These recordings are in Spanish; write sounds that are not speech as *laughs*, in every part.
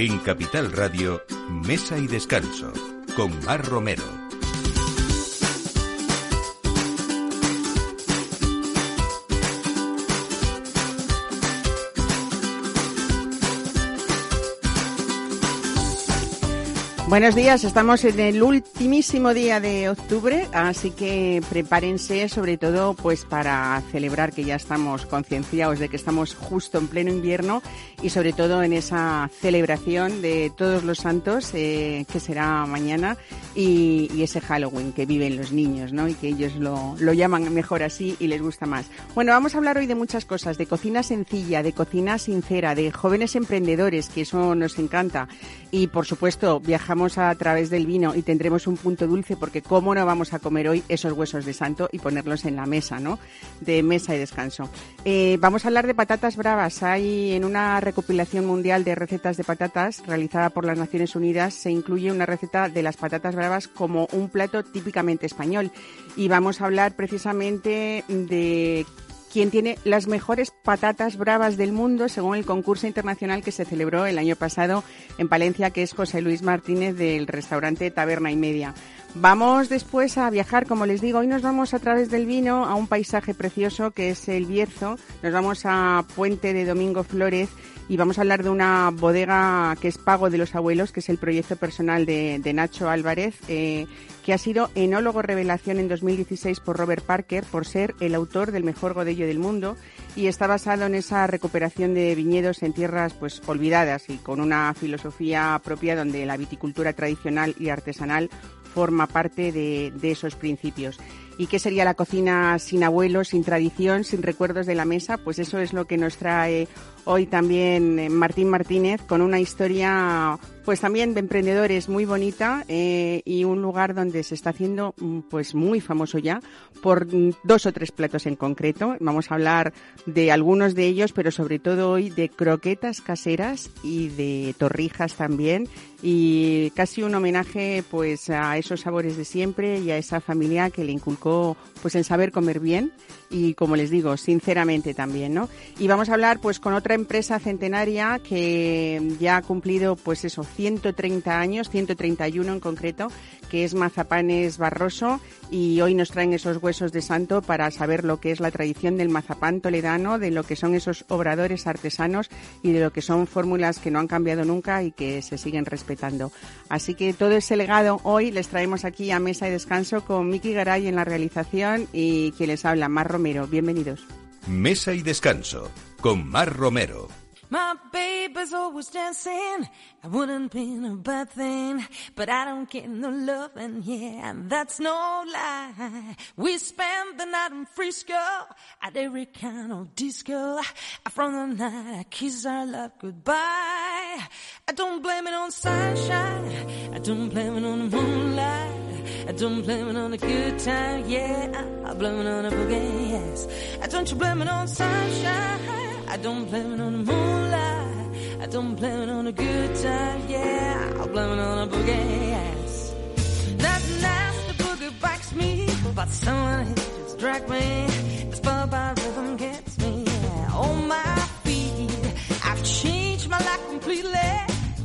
En Capital Radio, Mesa y Descanso, con Mar Romero. Buenos días, estamos en el ultimísimo día de octubre, así que prepárense sobre todo pues para celebrar que ya estamos concienciados de que estamos justo en pleno invierno y sobre todo en esa celebración de todos los santos eh, que será mañana y, ese Halloween que viven los niños, ¿no? Y que ellos lo, lo llaman mejor así y les gusta más. Bueno, vamos a hablar hoy de muchas cosas, de cocina sencilla, de cocina sincera, de jóvenes emprendedores, que eso nos encanta. Y por supuesto, viajamos a través del vino y tendremos un punto dulce porque cómo no vamos a comer hoy esos huesos de santo y ponerlos en la mesa, ¿no? De mesa y descanso. Eh, vamos a hablar de patatas bravas. Hay en una recopilación mundial de recetas de patatas realizada por las Naciones Unidas se incluye una receta de las patatas bravas como un plato típicamente español. Y vamos a hablar precisamente de quien tiene las mejores patatas bravas del mundo según el concurso internacional que se celebró el año pasado en Palencia, que es José Luis Martínez del restaurante Taberna y Media. Vamos después a viajar, como les digo, hoy nos vamos a través del vino a un paisaje precioso que es el Bierzo, nos vamos a Puente de Domingo Flores y vamos a hablar de una bodega que es Pago de los Abuelos, que es el proyecto personal de, Nacho Álvarez, eh, que ha sido enólogo revelación en 2016 por Robert Parker por ser el autor del mejor godello del mundo y está basado en esa recuperación de viñedos en tierras pues olvidadas y con una filosofía propia donde la viticultura tradicional y artesanal forma parte de, de esos principios. ¿Y qué sería la cocina sin abuelos, sin tradición, sin recuerdos de la mesa? Pues eso es lo que nos trae hoy también Martín Martínez con una historia pues también de emprendedores muy bonita eh, y un lugar donde se está haciendo pues muy famoso ya por dos o tres platos en concreto. Vamos a hablar de algunos de ellos, pero sobre todo hoy de croquetas caseras y de torrijas también y casi un homenaje pues a esos sabores de siempre y a esa familia que le inculcó pues en saber comer bien y como les digo, sinceramente también, ¿no? Y vamos a hablar pues con otra empresa centenaria que ya ha cumplido pues eso, 130 años, 131 en concreto, que es Mazapanes Barroso y hoy nos traen esos huesos de santo para saber lo que es la tradición del mazapán toledano, de lo que son esos obradores artesanos y de lo que son fórmulas que no han cambiado nunca y que se siguen respetando. Así que todo ese legado hoy les traemos aquí a Mesa y Descanso con Miki Garay en la realización y quien les habla, Mar Romero. Bienvenidos. Mesa y Descanso con Mar Romero. My baby's always dancing. I wouldn't be a bad thing, but I don't get no yeah, and that's no lie. We spend the night in Frisco at every kind of disco. From the night I kiss our love goodbye. I don't blame it on sunshine. I don't blame it on the moonlight. I don't blame it on the good time, yeah. I blame it on the boogie, yes. I don't you blame it on sunshine. I don't blame it on the moonlight. I don't blame it on a good time, yeah. I blame it on a boogie, yes. That nasty boogie bites me, but someone hit just drag me. The spell by rhythm gets me, yeah. On my feet, I've changed my life completely.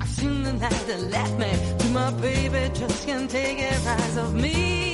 I've seen the night that left me. My baby, just can't take it rise of me.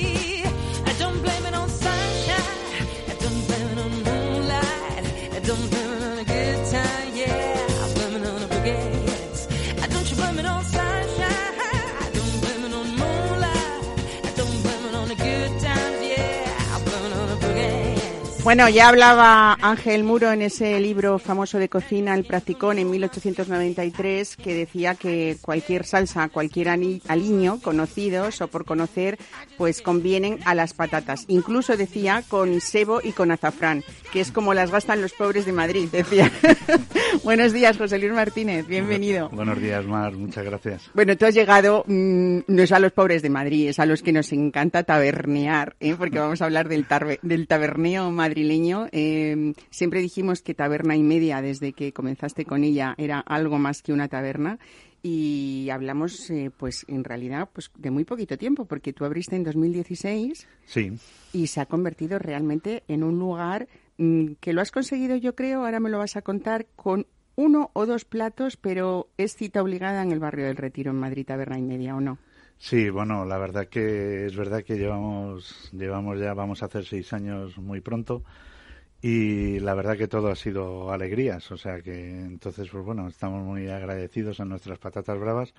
Bueno, ya hablaba Ángel Muro en ese libro famoso de cocina, El Practicón, en 1893, que decía que cualquier salsa, cualquier aliño, conocidos o por conocer, pues convienen a las patatas. Incluso decía con sebo y con azafrán, que es como las gastan los pobres de Madrid, decía. *laughs* Buenos días, José Luis Martínez, bienvenido. Buenos días, Mar, muchas gracias. Bueno, tú has llegado, mm, no es a los pobres de Madrid, es a los que nos encanta tabernear, ¿eh? porque vamos a hablar del, del taberneo madrileño. Eh, siempre dijimos que taberna y media, desde que comenzaste con ella, era algo más que una taberna. Y hablamos, eh, pues en realidad, pues de muy poquito tiempo, porque tú abriste en 2016 Sí, y se ha convertido realmente en un lugar mm, que lo has conseguido, yo creo, ahora me lo vas a contar, con uno o dos platos, pero es cita obligada en el barrio del Retiro, en Madrid, taberna y media, ¿o no? Sí, bueno, la verdad que es verdad que llevamos, llevamos ya, vamos a hacer seis años muy pronto y la verdad que todo ha sido alegrías, o sea que entonces, pues bueno, estamos muy agradecidos a nuestras patatas bravas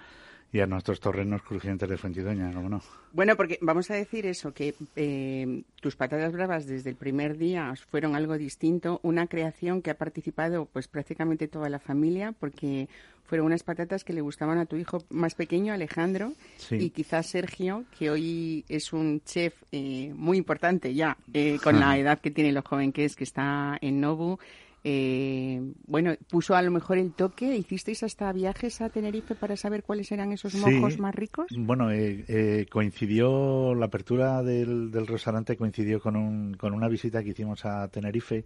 y a nuestros torrenos crujientes de Fuentidoña, ¿cómo no? Bueno, porque vamos a decir eso, que eh, tus patatas bravas desde el primer día fueron algo distinto, una creación que ha participado pues prácticamente toda la familia, porque fueron unas patatas que le gustaban a tu hijo más pequeño, Alejandro, y quizás Sergio, que hoy es un chef eh, muy importante ya, eh, con la edad que tiene lo joven que es, que está en Nobu, eh, bueno, puso a lo mejor el toque. ¿Hicisteis hasta viajes a Tenerife para saber cuáles eran esos mojos más ricos? Bueno, eh, eh, coincidió la apertura del, restaurante coincidió con, un, con una visita que hicimos a Tenerife.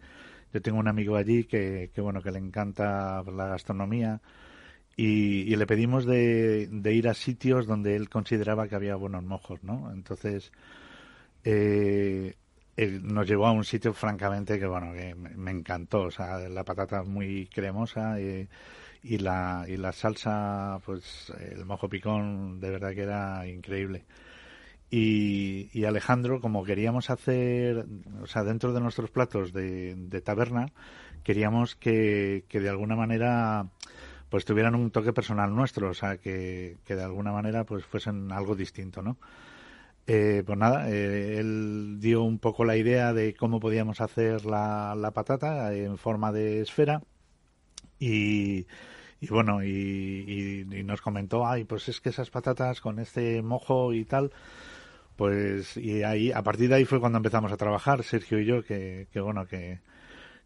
Yo tengo un amigo allí que, que bueno que le encanta la gastronomía y, le pedimos de, de, ir a sitios donde él consideraba que había buenos mojos, ¿no? Entonces eh, nos llevó a un sitio francamente que bueno que me, encantó. O sea la patata muy cremosa y, y, la y la salsa pues el mojo picón de verdad que era increíble. Y, y Alejandro como queríamos hacer o sea dentro de nuestros platos de, de taberna queríamos que, que de alguna manera pues tuvieran un toque personal nuestro o sea que, que de alguna manera pues fuesen algo distinto no eh, pues nada, eh, él dio un poco la idea de cómo podíamos hacer la, la patata en forma de esfera y, y bueno, y, y, nos comentó, ay, pues es que esas patatas con este mojo y tal, pues y ahí, a partir de ahí fue cuando empezamos a trabajar, Sergio y yo, que bueno, que,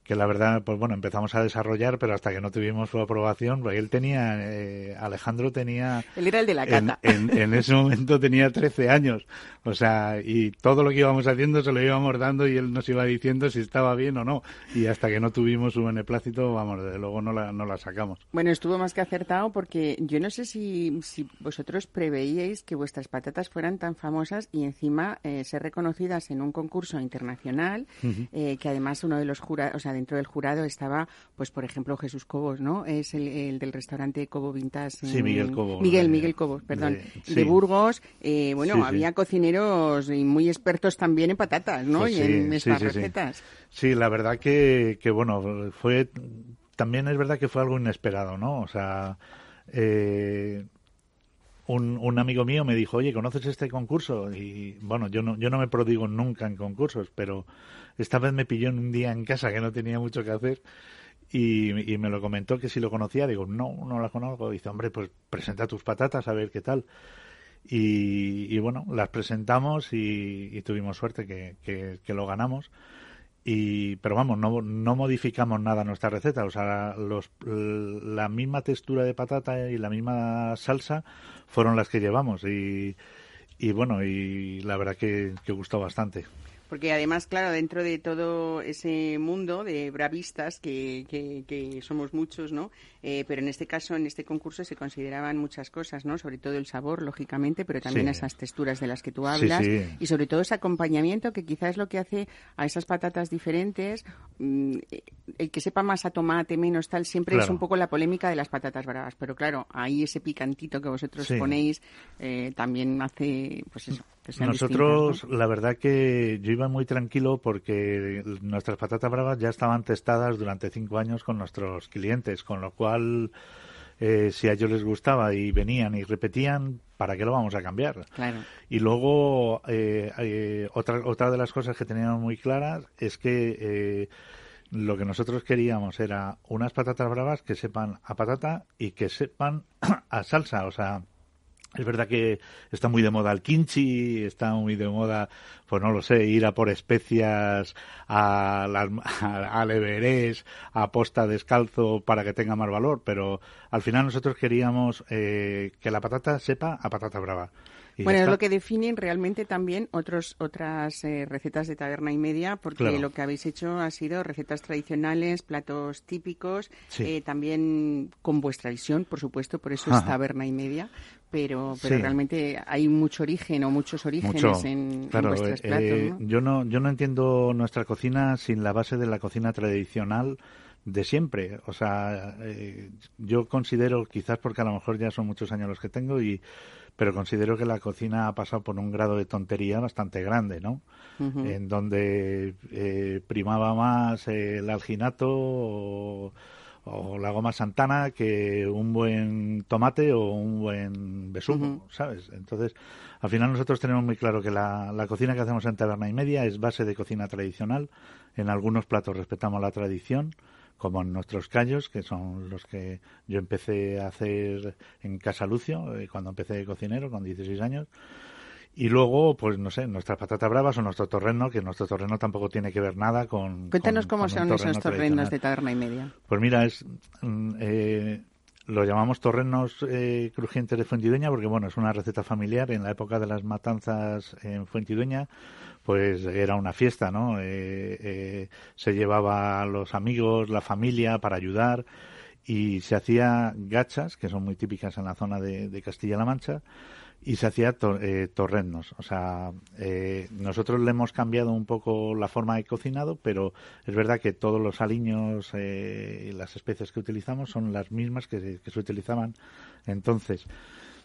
que la verdad, pues bueno, empezamos a desarrollar, pero hasta que no tuvimos su aprobación, pues él tenía, eh, Alejandro tenía... Él era el de la cata. En, ese momento tenía 13 años, o sea, y todo lo que íbamos haciendo se lo íbamos dando y él nos iba diciendo si estaba bien o no. Y hasta que no tuvimos su beneplácito, vamos, desde luego no la, no la sacamos. Bueno, estuvo más que acertado porque yo no sé si, si vosotros preveíais que vuestras patatas fueran tan famosas y encima eh, ser reconocidas en un concurso internacional, eh, que además uno de los jurados, o sea, dentro del jurado estaba, pues por ejemplo, Jesús Cobos, ¿no? Es el, del restaurante Cobo Vintas. Sí, Miguel Cobos. Miguel, Miguel Cobos, perdón. De, Burgos. Eh, bueno, había cocineros muy expertos también en patatas, ¿no? Pues y en estas recetas. Sí. la verdad que, que, bueno, fue... También es verdad que fue algo inesperado, ¿no? O sea... Eh, un, un, amigo mío me dijo, oye, ¿conoces este concurso? Y bueno, yo no, yo no me prodigo nunca en concursos, pero esta vez me pilló en un día en casa que no tenía mucho que hacer y, me lo comentó que si lo conocía. Digo, no, no la conozco. Dice, hombre, pues presenta tus patatas a ver qué tal. Y, bueno, las presentamos y, tuvimos suerte que, que, lo ganamos. Y, pero vamos, no, no modificamos nada nuestra receta. O sea, los, la misma textura de patata y la misma salsa fueron las que llevamos. Y, y bueno, y la verdad que, que gustó bastante. Porque además, claro, dentro de todo ese mundo de bravistas, que, que, somos muchos, ¿no? Eh, pero en este caso, en este concurso, se consideraban muchas cosas, ¿no? Sobre todo el sabor, lógicamente, pero también esas texturas de las que tú hablas. Y sobre todo ese acompañamiento que quizás es lo que hace a esas patatas diferentes. Mm, el que sepa más a tomate, menos tal, siempre es un poco la polémica de las patatas bravas. Pero claro, ahí ese picantito que vosotros ponéis eh, también hace, pues eso. Nosotros, la verdad que yo iba muy tranquilo porque nuestras patatas bravas ya estaban testadas durante cinco años con nuestros clientes, con lo cual eh, si a ellos les gustaba y venían y repetían, ¿para qué lo vamos a cambiar? Y luego, eh, eh, otra, otra de las cosas que teníamos muy claras es que lo que nosotros queríamos era unas patatas bravas que sepan a patata y que sepan *clears throat* a salsa, o sea, es verdad que está muy de moda el kimchi, está muy de moda, pues no lo sé, ir a por especias a, al *laughs* Everest, a posta descalzo para que tenga más valor, pero al final nosotros queríamos eh, que la patata sepa a patata brava. Bueno, es lo que definen realmente también otros, otras eh, recetas de taberna y media, porque lo que habéis hecho ha sido recetas tradicionales, platos típicos, eh, también con vuestra visión, por supuesto, por eso es taberna y media, pero, pero realmente hay mucho origen o muchos orígenes en, vuestros platos. Eh, yo no yo no entiendo nuestra cocina sin la base de la cocina tradicional de siempre. O sea, eh, yo considero, quizás porque a lo mejor ya son muchos años los que tengo, y pero considero que la cocina ha pasado por un grado de tontería bastante grande, ¿no? En donde eh, primaba más el alginato o, la goma santana que un buen tomate o un buen besugo, ¿sabes? Entonces, al final nosotros tenemos muy claro que la, la cocina que hacemos en Taberna y Media es base de cocina tradicional. En algunos platos respetamos la tradición, como en nuestros callos, que son los que yo empecé a hacer en Casa Lucio, eh, cuando empecé de cocinero, con 16 años. Y luego, pues no sé, nuestras patatas bravas o nuestro torreno, que nuestro torreno tampoco tiene que ver nada con. Cuéntanos cómo son esos torrenos de taberna y media. Pues mira, es. Mm, eh, lo llamamos torrenos eh, crujientes de Fuentidueña porque, bueno, es una receta familiar. En la época de las matanzas en Fuentidueña, pues era una fiesta, ¿no? Eh, eh, se llevaba a los amigos, la familia para ayudar y se hacía gachas, que son muy típicas en la zona de, Castilla-La Mancha, y se hacía eh, torrendos. O sea, nosotros le hemos cambiado un poco la forma de cocinado, pero es verdad que todos los aliños y las especies que utilizamos son las mismas que, que se utilizaban entonces.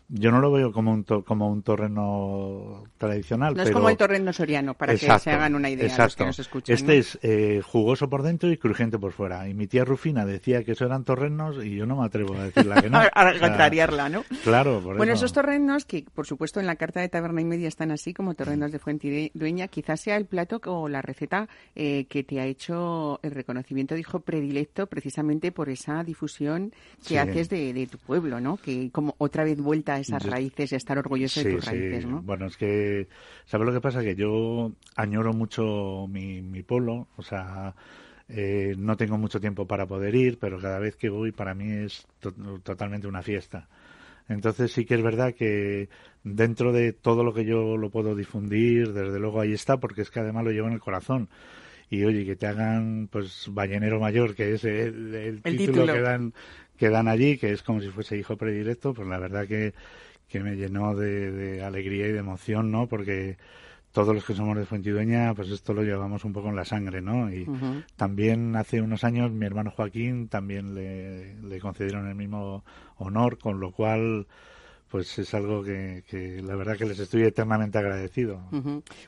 Yo no lo veo como un, como un torreno tradicional. No es como el torreno soriano, para que se hagan una idea los que nos escuchan. Este es eh, jugoso por dentro y crujiente por fuera. Y mi tía Rufina decía que eso eran torrenos y yo no me atrevo a decirla que no. *laughs* a contrariarla, ¿no? Claro, por Bueno, esos torrenos que, por supuesto, en la carta de taberna y media están así como torrenos de fuente dueña, quizás sea el plato o la receta eh, que te ha hecho el reconocimiento de hijo predilecto precisamente por esa difusión que haces de, de tu pueblo, ¿no? Que como otra vez vuelta esas raíces y estar orgulloso de tus raíces, ¿no? Bueno, es que, ¿sabes lo que pasa? Que yo añoro mucho mi, mi pueblo, o sea, eh, no tengo mucho tiempo para poder ir, pero cada vez que voy para mí es totalmente una fiesta. Entonces sí que es verdad que dentro de todo lo que yo lo puedo difundir, desde luego ahí está, porque es que además lo llevo en el corazón. Y oye, que te hagan, pues, Ballenero Mayor, que es el, título, que dan que dan allí, que es como si fuese hijo predilecto, pues la verdad que, que me llenó de, alegría y de emoción, ¿no? Porque todos los que somos de Fuentidueña, pues esto lo llevamos un poco en la sangre, ¿no? Y también hace unos años mi hermano Joaquín también le, le, concedieron el mismo honor, con lo cual pues es algo que, que, la verdad que les estoy eternamente agradecido.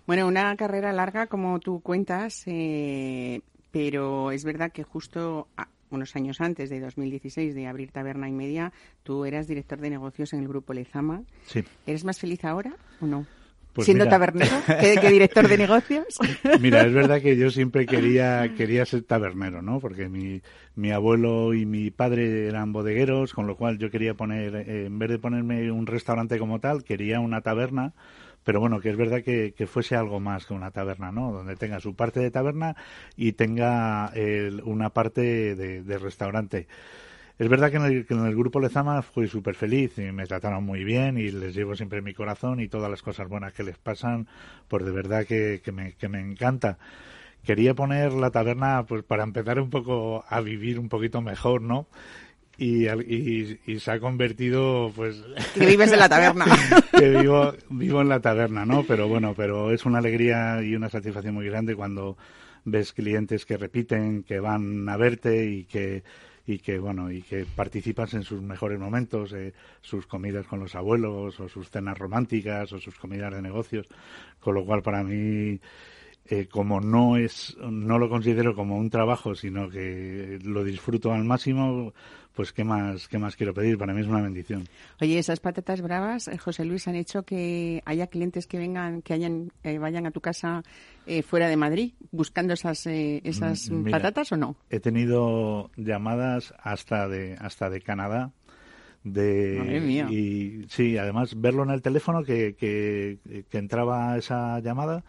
Bueno, una carrera larga como tú cuentas, eh, pero es verdad que justo unos años antes de 2016 de abrir Taberna y Media, tú eras director de negocios en el grupo Lezama. Sí. ¿Eres más feliz ahora o no? Pues siendo tabernero que, director de negocios. *laughs* Mira, es verdad que yo siempre quería quería ser tabernero, ¿no? Porque mi, mi abuelo y mi padre eran bodegueros, con lo cual yo quería poner, eh, en vez de ponerme un restaurante como tal, quería una taberna pero bueno, que es verdad que, fuese algo más que una taberna, ¿no? Donde tenga su parte de taberna y tenga una parte de, restaurante. Es verdad que en, el, grupo Lezama fui súper feliz y me trataron muy bien y les llevo siempre en mi corazón y todas las cosas buenas que les pasan, pues de verdad que, me, que me encanta quería poner la taberna pues para empezar un poco a vivir un poquito mejor, ¿no? Y, y, se ha convertido pues que vives en la taberna. *laughs* que vivo vivo en la taberna no pero bueno pero es una alegría y una satisfacción muy grande cuando ves clientes que repiten que van a verte y que y que bueno y que participas en sus mejores momentos eh, sus comidas con los abuelos o sus cenas románticas o sus comidas de negocios. Con lo cual para mí eh, como no es no lo considero como un trabajo sino que lo disfruto al máximo pues qué más qué más quiero pedir para mí es una bendición. Oye esas patatas bravas eh, José Luis han hecho que haya clientes que vengan que hayan eh, vayan a tu casa fuera de Madrid buscando esas esas mm, patatas o no he tenido llamadas hasta de hasta de Canadá de y sí además verlo en el teléfono que, que, que entraba esa llamada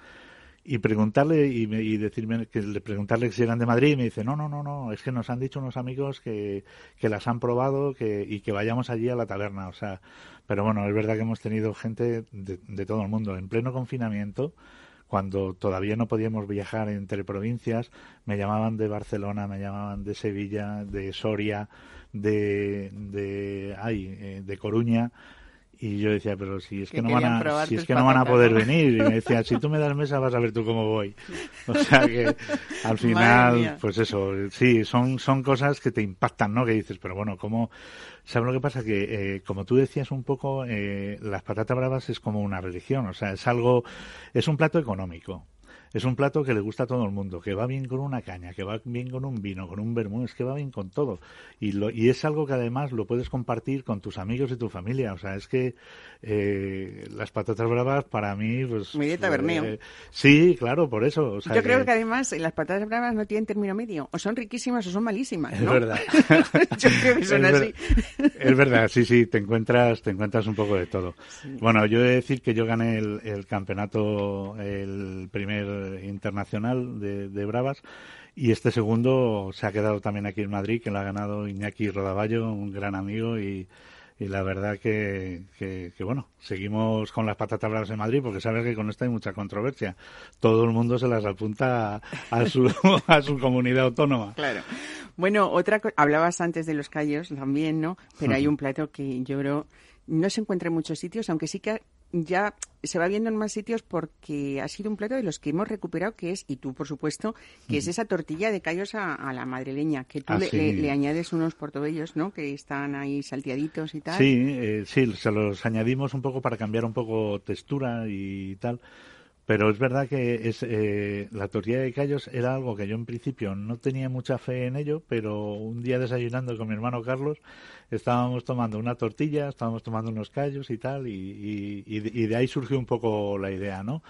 y preguntarle y, y, decirme que le preguntarle si eran de Madrid y me dice no no no no es que nos han dicho unos amigos que, que las han probado que, y que vayamos allí a la taberna o sea pero bueno es verdad que hemos tenido gente de, de todo el mundo. En pleno confinamiento cuando todavía no podíamos viajar entre provincias me llamaban de Barcelona me llamaban de Sevilla de Soria de de ay, eh, de Coruña Y yo decía, pero si es que, no van a, si es que no van a poder venir. Y me decía, si tú me das mesa vas a ver tú cómo voy. O sea que al final, pues eso, sí, son, son cosas que te impactan, ¿no? Que dices, pero bueno, ¿cómo? ¿Sabes lo que pasa? Que, eh, como tú decías un poco, eh, las patatas bravas es como una religión, o sea, es algo, es un plato económico. Es un plato que le gusta a todo el mundo, que va bien con una caña, que va bien con un vino, con un vermú, es que va bien con todo. Y, lo, y es algo que además lo puedes compartir con tus amigos y tu familia. O sea, es que eh, las patatas bravas para mí, pues... De taberneo. eh, sí, claro, por eso. o sea Yo creo que además las patatas bravas no tienen término medio. O son riquísimas o son malísimas, Es verdad. *laughs* Yo creo que son es, así. ver- es verdad, sí, sí, te encuentras, te encuentras un poco de todo. Bueno, yo he de decir que yo gané el, el campeonato, el primer internacional de, de Bravas, y este segundo se ha quedado también aquí en Madrid, que lo ha ganado Iñaki Rodaballo, un gran amigo, y, y la verdad que, que, que, bueno, seguimos con las patatas bravas en Madrid, porque sabes que con esto hay mucha controversia. Todo el mundo se las apunta a, a su, *laughs* a su comunidad autónoma. Claro. Bueno, otra cosa, hablabas antes de los callos también, ¿no? Pero hay *laughs* un plato que yo creo no se encuentra en muchos sitios, aunque sí que ya se va viendo en más sitios porque ha sido un plato de los que hemos recuperado, que es, y tú por supuesto, que es esa tortilla de callos a, a la madrileña, que tú Ah, le, sí. le- le añades unos portobellos, ¿no? Que están ahí salteaditos y tal. Sí, eh, sí, se los añadimos un poco para cambiar un poco textura y tal. Pero es verdad que es eh, la tortilla de callos era algo que yo en principio no tenía mucha fe en ello, pero un día desayunando con mi hermano Carlos estábamos tomando una tortilla, estábamos tomando unos callos y tal, y, y- y de- ahí surgió un poco la idea, ¿no?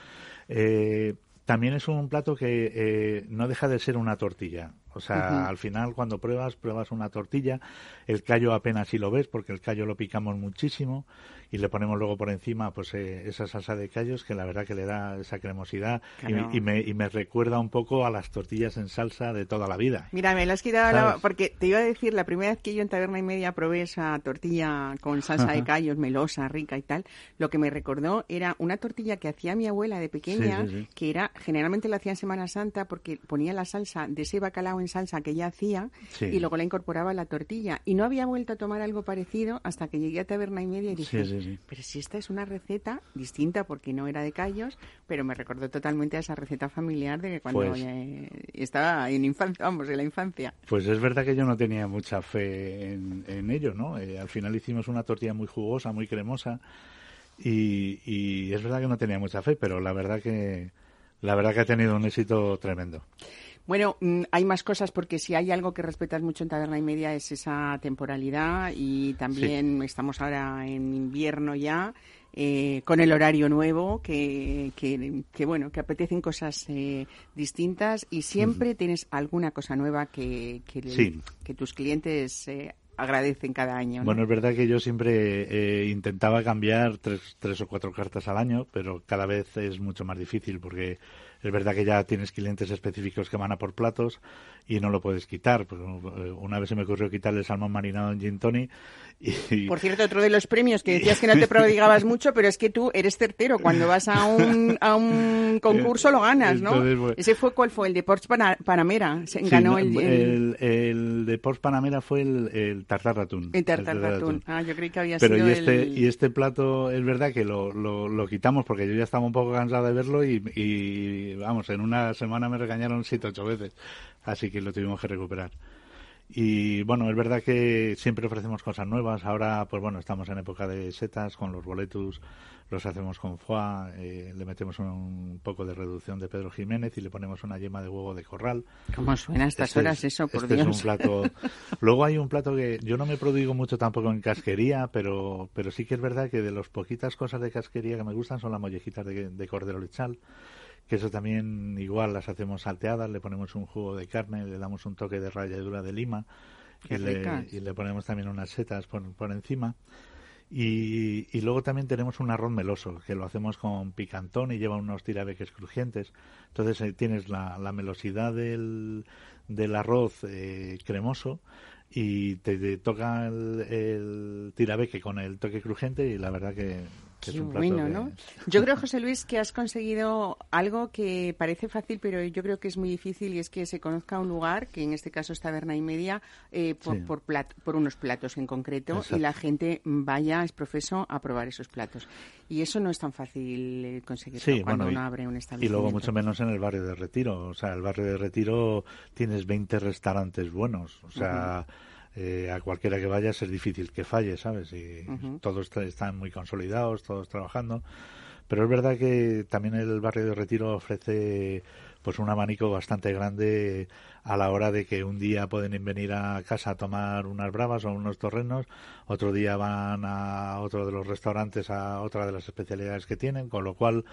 Eh, también es un plato que eh, no deja de ser una tortilla. O sea, al final cuando pruebas, pruebas una tortilla. El callo apenas si lo ves porque el callo lo picamos muchísimo y le ponemos luego por encima pues eh, esa salsa de callos que la verdad que le da esa cremosidad y- Claro. y, me, y me recuerda un poco a las tortillas en salsa de toda la vida. Mira, me lo has quitado la- porque te iba a decir, la primera vez que yo en Taberna y Media probé esa tortilla con salsa de callos, melosa, rica y tal, lo que me recordó era una tortilla que hacía mi abuela de pequeña, Sí, sí, sí. que era, generalmente la hacía en Semana Santa porque ponía la salsa de ese bacalao en salsa que ella hacía y luego la incorporaba a la tortilla. Y no había vuelto a tomar algo parecido hasta que llegué a Taberna y Media y dije, Sí, sí, sí. pero si esta es una receta distinta porque no era de callos, pero me recordó totalmente a esa receta familiar de que cuando Pues- eh, estaba en infancia, vamos, en la infancia. Pues es verdad que yo no tenía mucha fe en, en ello, ¿no? Eh, al final hicimos una tortilla muy jugosa, muy cremosa y, y es verdad que no tenía mucha fe, pero la verdad que la verdad que ha tenido un éxito tremendo. Bueno, mm, hay más cosas porque si hay algo que respetas mucho en Taberna y Media es esa temporalidad y también estamos ahora en invierno ya eh, con el horario nuevo que, que, que, bueno que apetecen cosas eh, distintas y siempre tienes alguna cosa nueva que, que, Sí. que tus clientes eh, agradecen cada año. ¿no? Bueno, es verdad que yo siempre eh, intentaba cambiar tres, tres o cuatro cartas al año, pero cada vez es mucho más difícil porque es verdad que ya tienes clientes específicos que van a por platos y no lo puedes quitar. Pues, eh, una vez se me ocurrió quitar el salmón marinado en gin tonic y, Por cierto, otro de los premios que decías que no te *laughs* prodigabas mucho, pero es que tú eres certero. Cuando vas a un, a un *laughs* concurso lo ganas, ¿no? Entonces, bueno. Ese fue cuál fue el de Porsche Pana- Panamera. Se Sí, ganó el, el, el, el de Porsche Panamera fue el, el tartar ratún. el tartar El tartar ratún. Ah, yo creí que había Pero sido y este, el... y este plato es verdad que lo, lo, lo quitamos porque yo ya estaba un poco cansado de verlo y, y, vamos, en una semana me regañaron siete ocho veces. Así que lo tuvimos que recuperar. Y bueno, es verdad que siempre ofrecemos cosas nuevas. Ahora, pues bueno, estamos en época de setas con los boletus, los hacemos con foie, eh, le metemos un poco de reducción de Pedro Jiménez y le ponemos una yema de huevo de corral. ¿Cómo suena a estas Este horas es- eso, por este Dios? es un plato. *laughs* Luego hay un plato que yo no me prodigo mucho tampoco en casquería, pero, pero sí que es verdad que de las poquitas cosas de casquería que me gustan son las mollejitas de, de cordero lechal, que eso también igual las hacemos salteadas, le ponemos un jugo de carne, le damos un toque de ralladura de lima y le, ricas. y le ponemos también unas setas por, por encima. Y, y luego también tenemos un arroz meloso, que lo hacemos con picantón y lleva unos tirabeques crujientes. Entonces eh, tienes la, la melosidad del, del arroz eh, cremoso y te, te toca el, el tirabeque con el toque crujiente y la verdad que Qué es un plato bueno, ¿no? *laughs* Yo creo, José Luis, que has conseguido algo que parece fácil, pero yo creo que es muy difícil y es que se conozca un lugar, que en este caso es Taberna y Media, eh, por, Sí. por, unos platos en concreto Exacto. y la gente vaya, es profeso, a probar esos platos. Y eso no es tan fácil eh, conseguirlo Sí, cuando bueno, y- uno abre un Y establecimiento. luego mucho menos en el barrio de Retiro. O sea, el barrio de Retiro tienes 20 restaurantes buenos. O sea, eh, a cualquiera que vayas es difícil que falle, ¿sabes? Y todos están muy consolidados, todos trabajando. Pero es verdad que también el barrio de Retiro ofrece pues un abanico bastante grande a la hora de que un día pueden venir a casa a tomar unas bravas o unos torrenos, otro día van a otro de los restaurantes a otra de las especialidades que tienen, con lo cual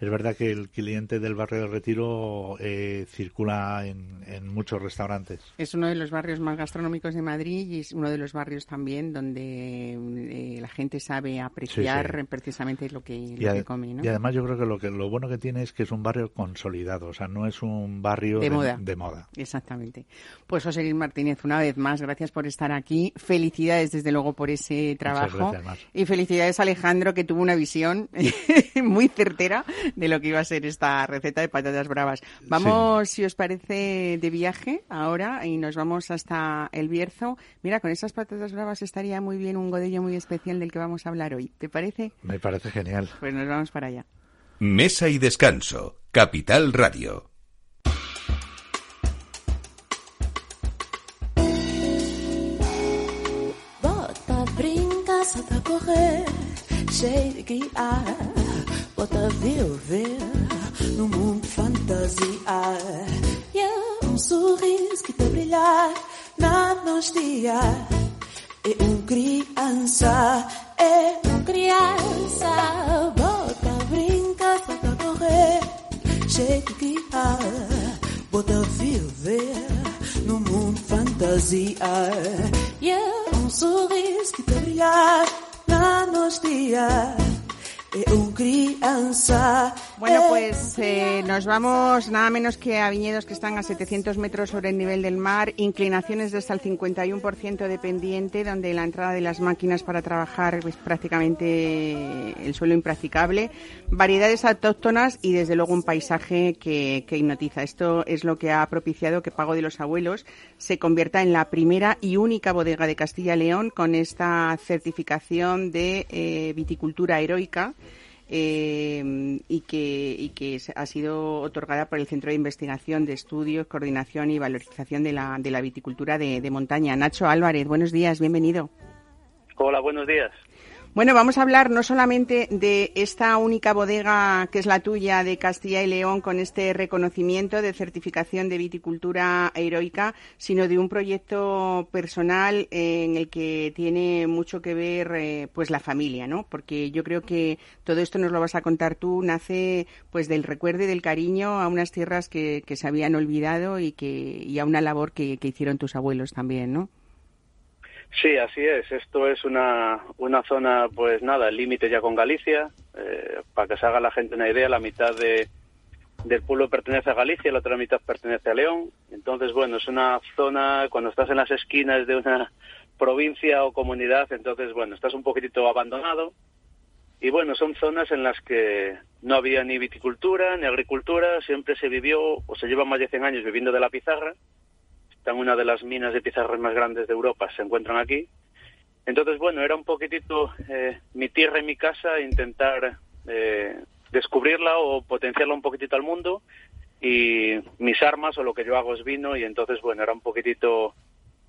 es verdad que el cliente del barrio de Retiro eh, circula en, en muchos restaurantes. Es uno de los barrios más gastronómicos de Madrid y es uno de los barrios también donde eh, la gente sabe apreciar Sí, sí. precisamente lo que, lo que come, ¿no? y además yo creo que lo que lo bueno que tiene es que es un barrio consolidado, o sea, no es un barrio De moda. de moda. Exactamente. Pues José Luis Martínez, una vez más, gracias por estar aquí. Felicidades, desde luego, por ese trabajo. gracias, y felicidades a Alejandro, que tuvo una visión *laughs* muy certera de lo que iba a ser esta receta de patatas bravas. Vamos, si os parece, de viaje ahora y nos vamos hasta el Bierzo. Mira, con esas patatas bravas estaría muy bien un godello muy especial del que vamos a hablar hoy. ¿Te parece? Me parece genial. Pues nos vamos para allá. Mesa y descanso. Capital Radio. Brinca, salta, correr, cheio de guiar. Bota, viver no mundo fantasia. E é um sorriso que te brilhar na nostalgia. É um criança, é um criança. Bota, brinca, salta, correr, cheio de guiar. Bota, viver no mundo fantasia. E é um sorriso que te brilhar na nostalgia. É um criança. Bueno, é pues eh, nos vamos nada menos que a viñedos que están a 700 metros sobre el nivel del mar, inclinaciones de hasta el 51% de pendiente, donde la entrada de las máquinas para trabajar es prácticamente el suelo impracticable, variedades autóctonas y desde luego un paisaje que, que hipnotiza. Esto es lo que ha propiciado que Pago de los Abuelos se convierta en la primera y única bodega de Castilla y León con esta certificación de eh, viticultura heroica eh, y que, y que ha sido otorgada por el Centro de Investigación de Estudios, Coordinación y Valorización de la, de la Viticultura de, de Montaña. Nacho Álvarez, buenos días, bienvenido. Hola, buenos días. Bueno, vamos a hablar no solamente de esta única bodega que es la tuya de Castilla y León con este reconocimiento de certificación de viticultura heroica, sino de un proyecto personal eh, en el que tiene mucho que ver eh, pues la familia, ¿no? Porque yo creo que todo esto nos lo vas a contar tú, nace pues del recuerdo y del cariño a unas tierras que, que se habían olvidado y que y a una labor que, que hicieron tus abuelos también, ¿no? Sí, así es. Esto es una, una zona, pues nada, límite ya con Galicia. Eh, para que se haga la gente una idea, la mitad de, del pueblo pertenece a Galicia, la otra mitad pertenece a León. Entonces, bueno, es una zona, cuando estás en las esquinas de una provincia o comunidad, entonces, bueno, estás un poquitito abandonado. Y bueno, son zonas en las que no había ni viticultura ni agricultura, siempre se vivió, o se lleva más de 100 años viviendo de la pizarra. Están una de las minas de pizarras más grandes de Europa, se encuentran aquí. Entonces, bueno, era un poquitito eh, mi tierra y mi casa, intentar eh, descubrirla o potenciarla un poquitito al mundo. Y mis armas o lo que yo hago es vino, y entonces, bueno, era un poquitito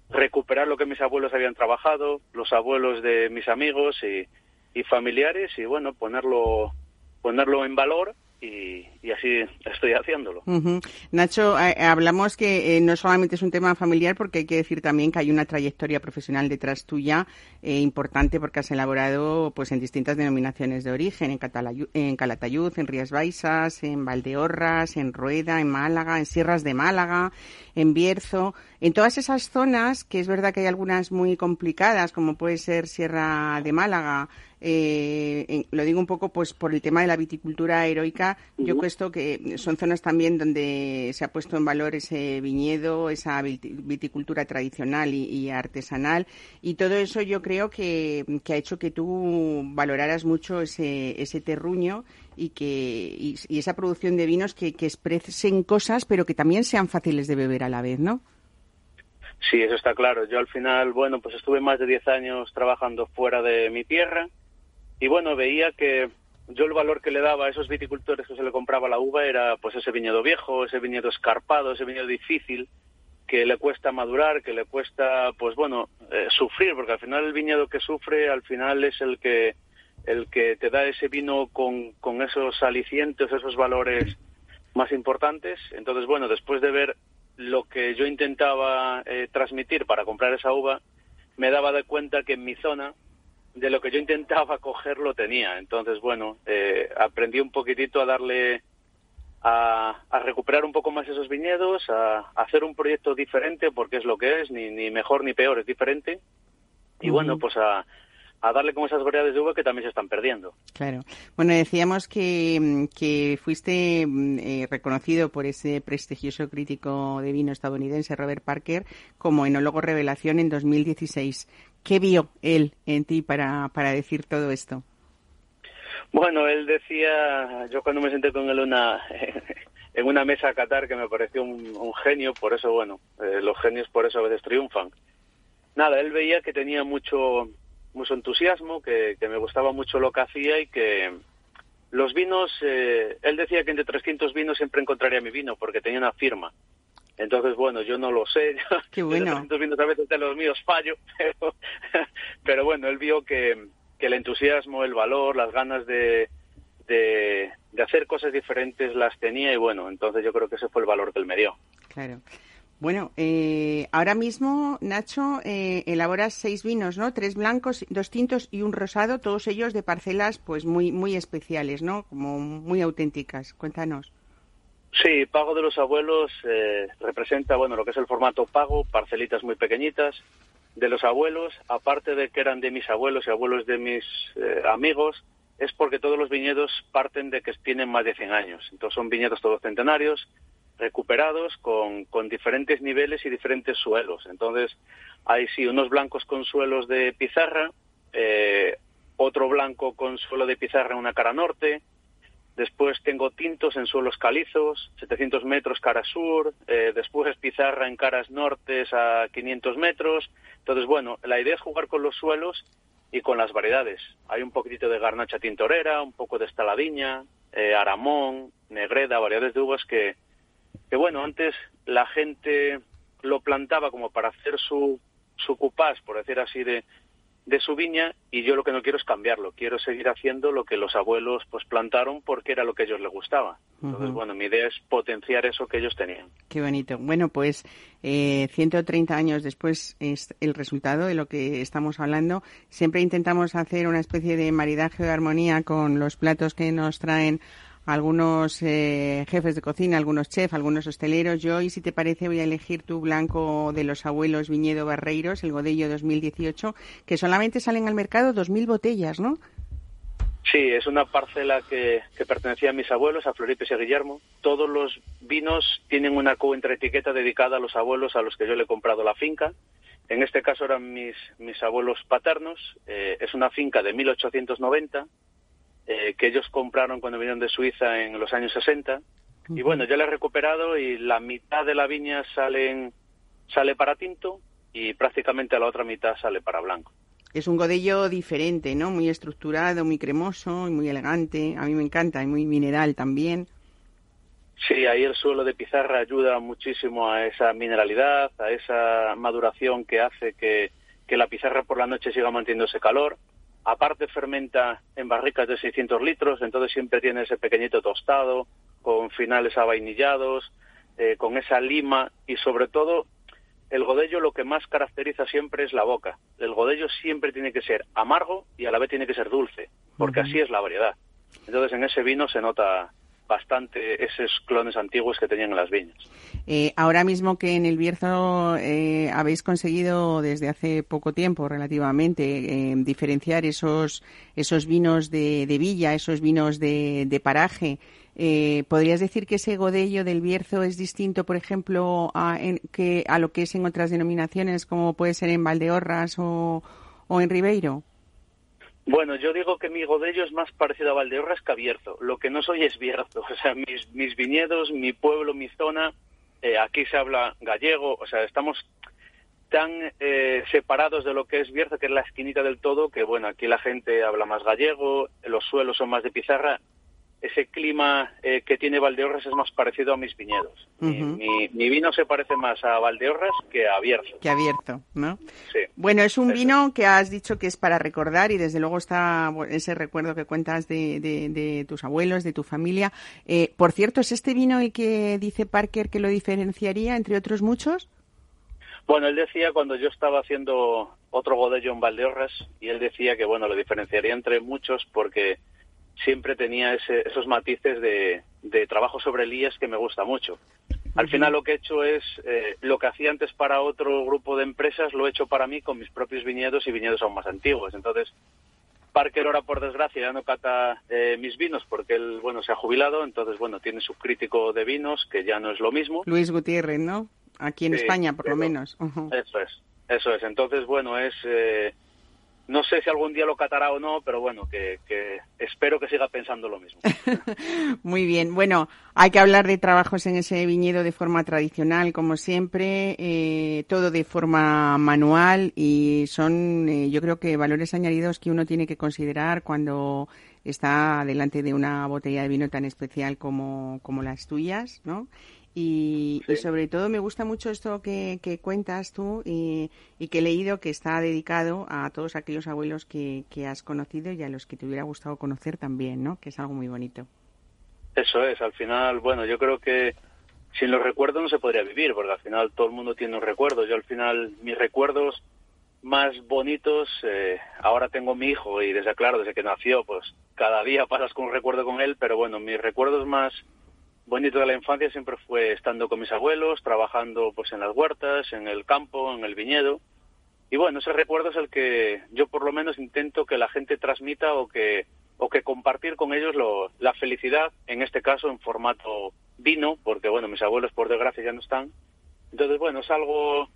recuperar lo que mis abuelos habían trabajado, los abuelos de mis amigos y, y familiares, y bueno, ponerlo, ponerlo en valor. Y, y así estoy haciéndolo. Nacho, eh, hablamos que eh, no solamente es un tema familiar, porque hay que decir también que hay una trayectoria profesional detrás tuya eh, importante, porque has elaborado pues en distintas denominaciones de origen, en, Catalayu- en Calatayud, en Rías Baixas, en Valdeorras, en Rueda, en Málaga, en Sierras de Málaga, en Bierzo, en todas esas zonas, que es verdad que hay algunas muy complicadas, como puede ser Sierra de Málaga, eh, lo digo un poco pues por el tema de la viticultura heroica. Yo cuesto que son zonas también donde se ha puesto en valor ese viñedo, esa viticultura tradicional y, artesanal. Y todo eso yo creo que, ha hecho que tú valoraras mucho ese, ese terruño y que y, esa producción de vinos que, que expresen cosas, pero que también sean fáciles de beber a la vez, ¿no? Sí, eso está claro. Yo al final, bueno, pues estuve más de 10 años trabajando fuera de mi tierra y bueno, veía que yo el valor que le daba a esos viticultores que se le compraba la uva era pues ese viñedo viejo, ese viñedo escarpado, ese viñedo difícil que le cuesta madurar, que le cuesta pues bueno, eh, sufrir, porque al final el viñedo que sufre al final es el que el que te da ese vino con, con esos alicientes, esos valores más importantes. Entonces, bueno, después de ver lo que yo intentaba eh, transmitir para comprar esa uva, me daba de cuenta que en mi zona de lo que yo intentaba coger lo tenía. Entonces, bueno, eh, aprendí un poquitito a darle, a, a, recuperar un poco más esos viñedos, a, a, hacer un proyecto diferente, porque es lo que es, ni, ni mejor ni peor, es diferente. Y bueno, pues a, a darle con esas variedades de uva que también se están perdiendo. Claro. Bueno, decíamos que, que fuiste mm, eh, reconocido por ese prestigioso crítico de vino estadounidense, Robert Parker, como enólogo revelación en 2016. ¿Qué vio él en ti para, para decir todo esto? Bueno, él decía, yo cuando me senté con él una, *laughs* en una mesa a Qatar, que me pareció un, genio, por eso, bueno, eh, los genios por eso a veces triunfan. Nada, él veía que tenía mucho, mucho entusiasmo, que, me gustaba mucho lo que hacía y que los vinos, eh, él decía que entre 300 vinos siempre encontraría mi vino porque tenía una firma. Entonces, bueno, yo no lo sé. *laughs* Qué bueno. 300 vinos a veces de los míos fallo, *laughs* pero, pero bueno, él vio que, que el entusiasmo, el valor, las ganas de, de, de, hacer cosas diferentes las tenía y bueno, entonces yo creo que ese fue el valor que él me dio. Claro. Bueno, eh, ahora mismo, Nacho, eh, elaboras seis vinos, ¿no? Tres blancos, dos tintos y un rosado, todos ellos de parcelas, pues muy muy especiales, ¿no? Como muy auténticas. Cuéntanos. Sí, Pago de los Abuelos eh, representa, bueno, lo que es el formato pago, parcelitas muy pequeñitas. De los abuelos, aparte de que eran de mis abuelos y abuelos de mis eh, amigos, es porque todos los viñedos parten de que tienen más de 100 años. Entonces son viñedos todos centenarios, recuperados con, con diferentes niveles y diferentes suelos. Entonces, hay sí unos blancos con suelos de pizarra, eh, otro blanco con suelo de pizarra en una cara norte, después tengo tintos en suelos calizos, 700 metros cara sur, eh, después pizarra en caras nortes a 500 metros. Entonces, bueno, la idea es jugar con los suelos y con las variedades. Hay un poquitito de garnacha tintorera, un poco de estaladiña, eh, aramón, negreda, variedades de uvas que, que bueno, antes la gente lo plantaba como para hacer su, su cupás, por decir así, de, de su viña y yo lo que no quiero es cambiarlo, quiero seguir haciendo lo que los abuelos pues plantaron porque era lo que a ellos les gustaba. Entonces, bueno, mi idea es potenciar eso que ellos tenían. Qué bonito. Bueno, pues eh, 130 años después es el resultado de lo que estamos hablando. Siempre intentamos hacer una especie de maridaje de armonía con los platos que nos traen algunos eh, jefes de cocina, algunos chefs, algunos hosteleros. Yo hoy, si te parece, voy a elegir tu blanco de los abuelos Viñedo Barreiros, el Godello 2018, que solamente salen al mercado 2.000 botellas, ¿no? Sí, es una parcela que, que, pertenecía a mis abuelos, a Florito y a Guillermo. Todos los vinos tienen una etiqueta dedicada a los abuelos a los que yo le he comprado la finca. En este caso eran mis, mis abuelos paternos. Eh, es una finca de 1890 eh, que ellos compraron cuando vinieron de Suiza en los años 60. Y bueno, ya la he recuperado y la mitad de la viña salen, sale para tinto y prácticamente la otra mitad sale para blanco. Es un godello diferente, ¿no? Muy estructurado, muy cremoso y muy elegante. A mí me encanta y muy mineral también. Sí, ahí el suelo de pizarra ayuda muchísimo a esa mineralidad, a esa maduración que hace que, que la pizarra por la noche siga manteniendo ese calor. Aparte fermenta en barricas de 600 litros, entonces siempre tiene ese pequeñito tostado, con finales avainillados, eh, con esa lima y sobre todo el godello lo que más caracteriza siempre es la boca. El godello siempre tiene que ser amargo y a la vez tiene que ser dulce, porque así es la variedad. Entonces en ese vino se nota bastante esos clones antiguos que tenían en las viñas. Eh, ahora mismo que en el Bierzo eh, habéis conseguido desde hace poco tiempo relativamente eh, diferenciar esos, esos vinos de, villa, esos vinos de, de paraje, eh, ¿Podrías decir que ese godello del Bierzo es distinto, por ejemplo, a, en, que, a lo que es en otras denominaciones, como puede ser en Valdeorras o en Ribeiro? Bueno, yo digo que mi godello es más parecido a Valdeorras que a Bierzo. Lo que no soy es Bierzo. *laughs* O sea, mis, mis viñedos, mi pueblo, mi zona, eh, aquí se habla gallego. O sea, estamos tan eh, separados de lo que es Bierzo, que es la esquinita del todo, que bueno, aquí la gente habla más gallego, los suelos son más de pizarra ese clima eh, que tiene Valdeorras es más parecido a mis viñedos. Mi, mi vino se parece más a Valdeorras que a Bierzo. Que abierto, ¿no? Sí. Bueno, es un Eso. vino que has dicho que es para recordar y desde luego está ese recuerdo que cuentas de, de- de tus abuelos, de tu familia. Eh, por cierto, ¿es este vino el que dice Parker que lo diferenciaría entre otros muchos? Bueno, él decía cuando yo estaba haciendo otro godello en Valdeorras y él decía que bueno lo diferenciaría entre muchos porque siempre tenía ese- esos matices de, de trabajo sobre lías que me gusta mucho. Al final lo que he hecho es eh, lo que hacía antes para otro grupo de empresas lo he hecho para mí con mis propios viñedos y viñedos aún más antiguos. Entonces Parker ahora por desgracia ya no cata eh, mis vinos porque él bueno se ha jubilado, entonces bueno tiene su crítico de vinos que ya no es lo mismo. Luis Gutiérrez, ¿no? Aquí en Sí, España, por lo menos. *laughs* Eso es, eso es. Entonces, bueno, es... eh, no sé si algún día lo catará o no, pero bueno, que, que espero que siga pensando lo mismo. *laughs* Muy bien. Bueno, hay que hablar de trabajos en ese viñedo de forma tradicional, como siempre, eh, todo de forma manual y son, eh, yo creo que valores añadidos que uno tiene que considerar cuando está delante de una botella de vino tan especial como, como las tuyas, ¿no? Y, sobre todo me gusta mucho esto que, que cuentas tú y, y que he leído que está dedicado a todos aquellos abuelos que, que has conocido y a los que te hubiera gustado conocer también, ¿no? Que es algo muy bonito. Eso es, al final, bueno, yo creo que sin los recuerdos no se podría vivir, porque al final todo el mundo tiene un recuerdo. Yo al final, mis recuerdos más bonitos, eh, ahora tengo mi hijo y desde, claro, desde que nació, pues cada día pasas con un recuerdo con él, pero bueno, mis recuerdos más bonitos de la infancia siempre fue estando con mis abuelos, trabajando pues en las huertas, en el campo, en el viñedo. Y bueno, ese recuerdo es el que yo por lo menos intento que la gente transmita o que o que compartir con ellos lo- la felicidad, en este caso en formato vino, porque bueno, mis abuelos por desgracia ya no están. Entonces, bueno, es algo,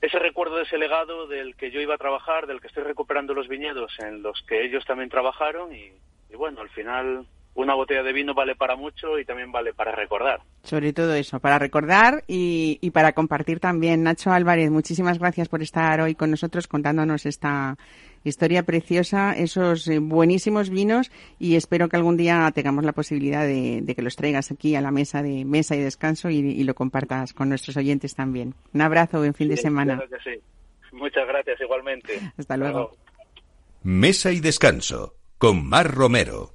ese recuerdo de ese legado del que yo iba a trabajar, del que estoy recuperando los viñedos en los que ellos también trabajaron y, y bueno, al final una botella de vino vale para mucho y también vale para recordar. Sobre todo eso, para recordar y, y para compartir también. Nacho Álvarez, muchísimas gracias por estar hoy con nosotros contándonos esta historia preciosa, esos eh, buenísimos vinos y espero que algún día tengamos la posibilidad de, de que los traigas aquí a la mesa de mesa y descanso y, y lo compartas con nuestros oyentes también. Un abrazo, buen fin de semana. claro que sí. Muchas gracias igualmente. Hasta luego. Mesa y descanso con Mar Romero.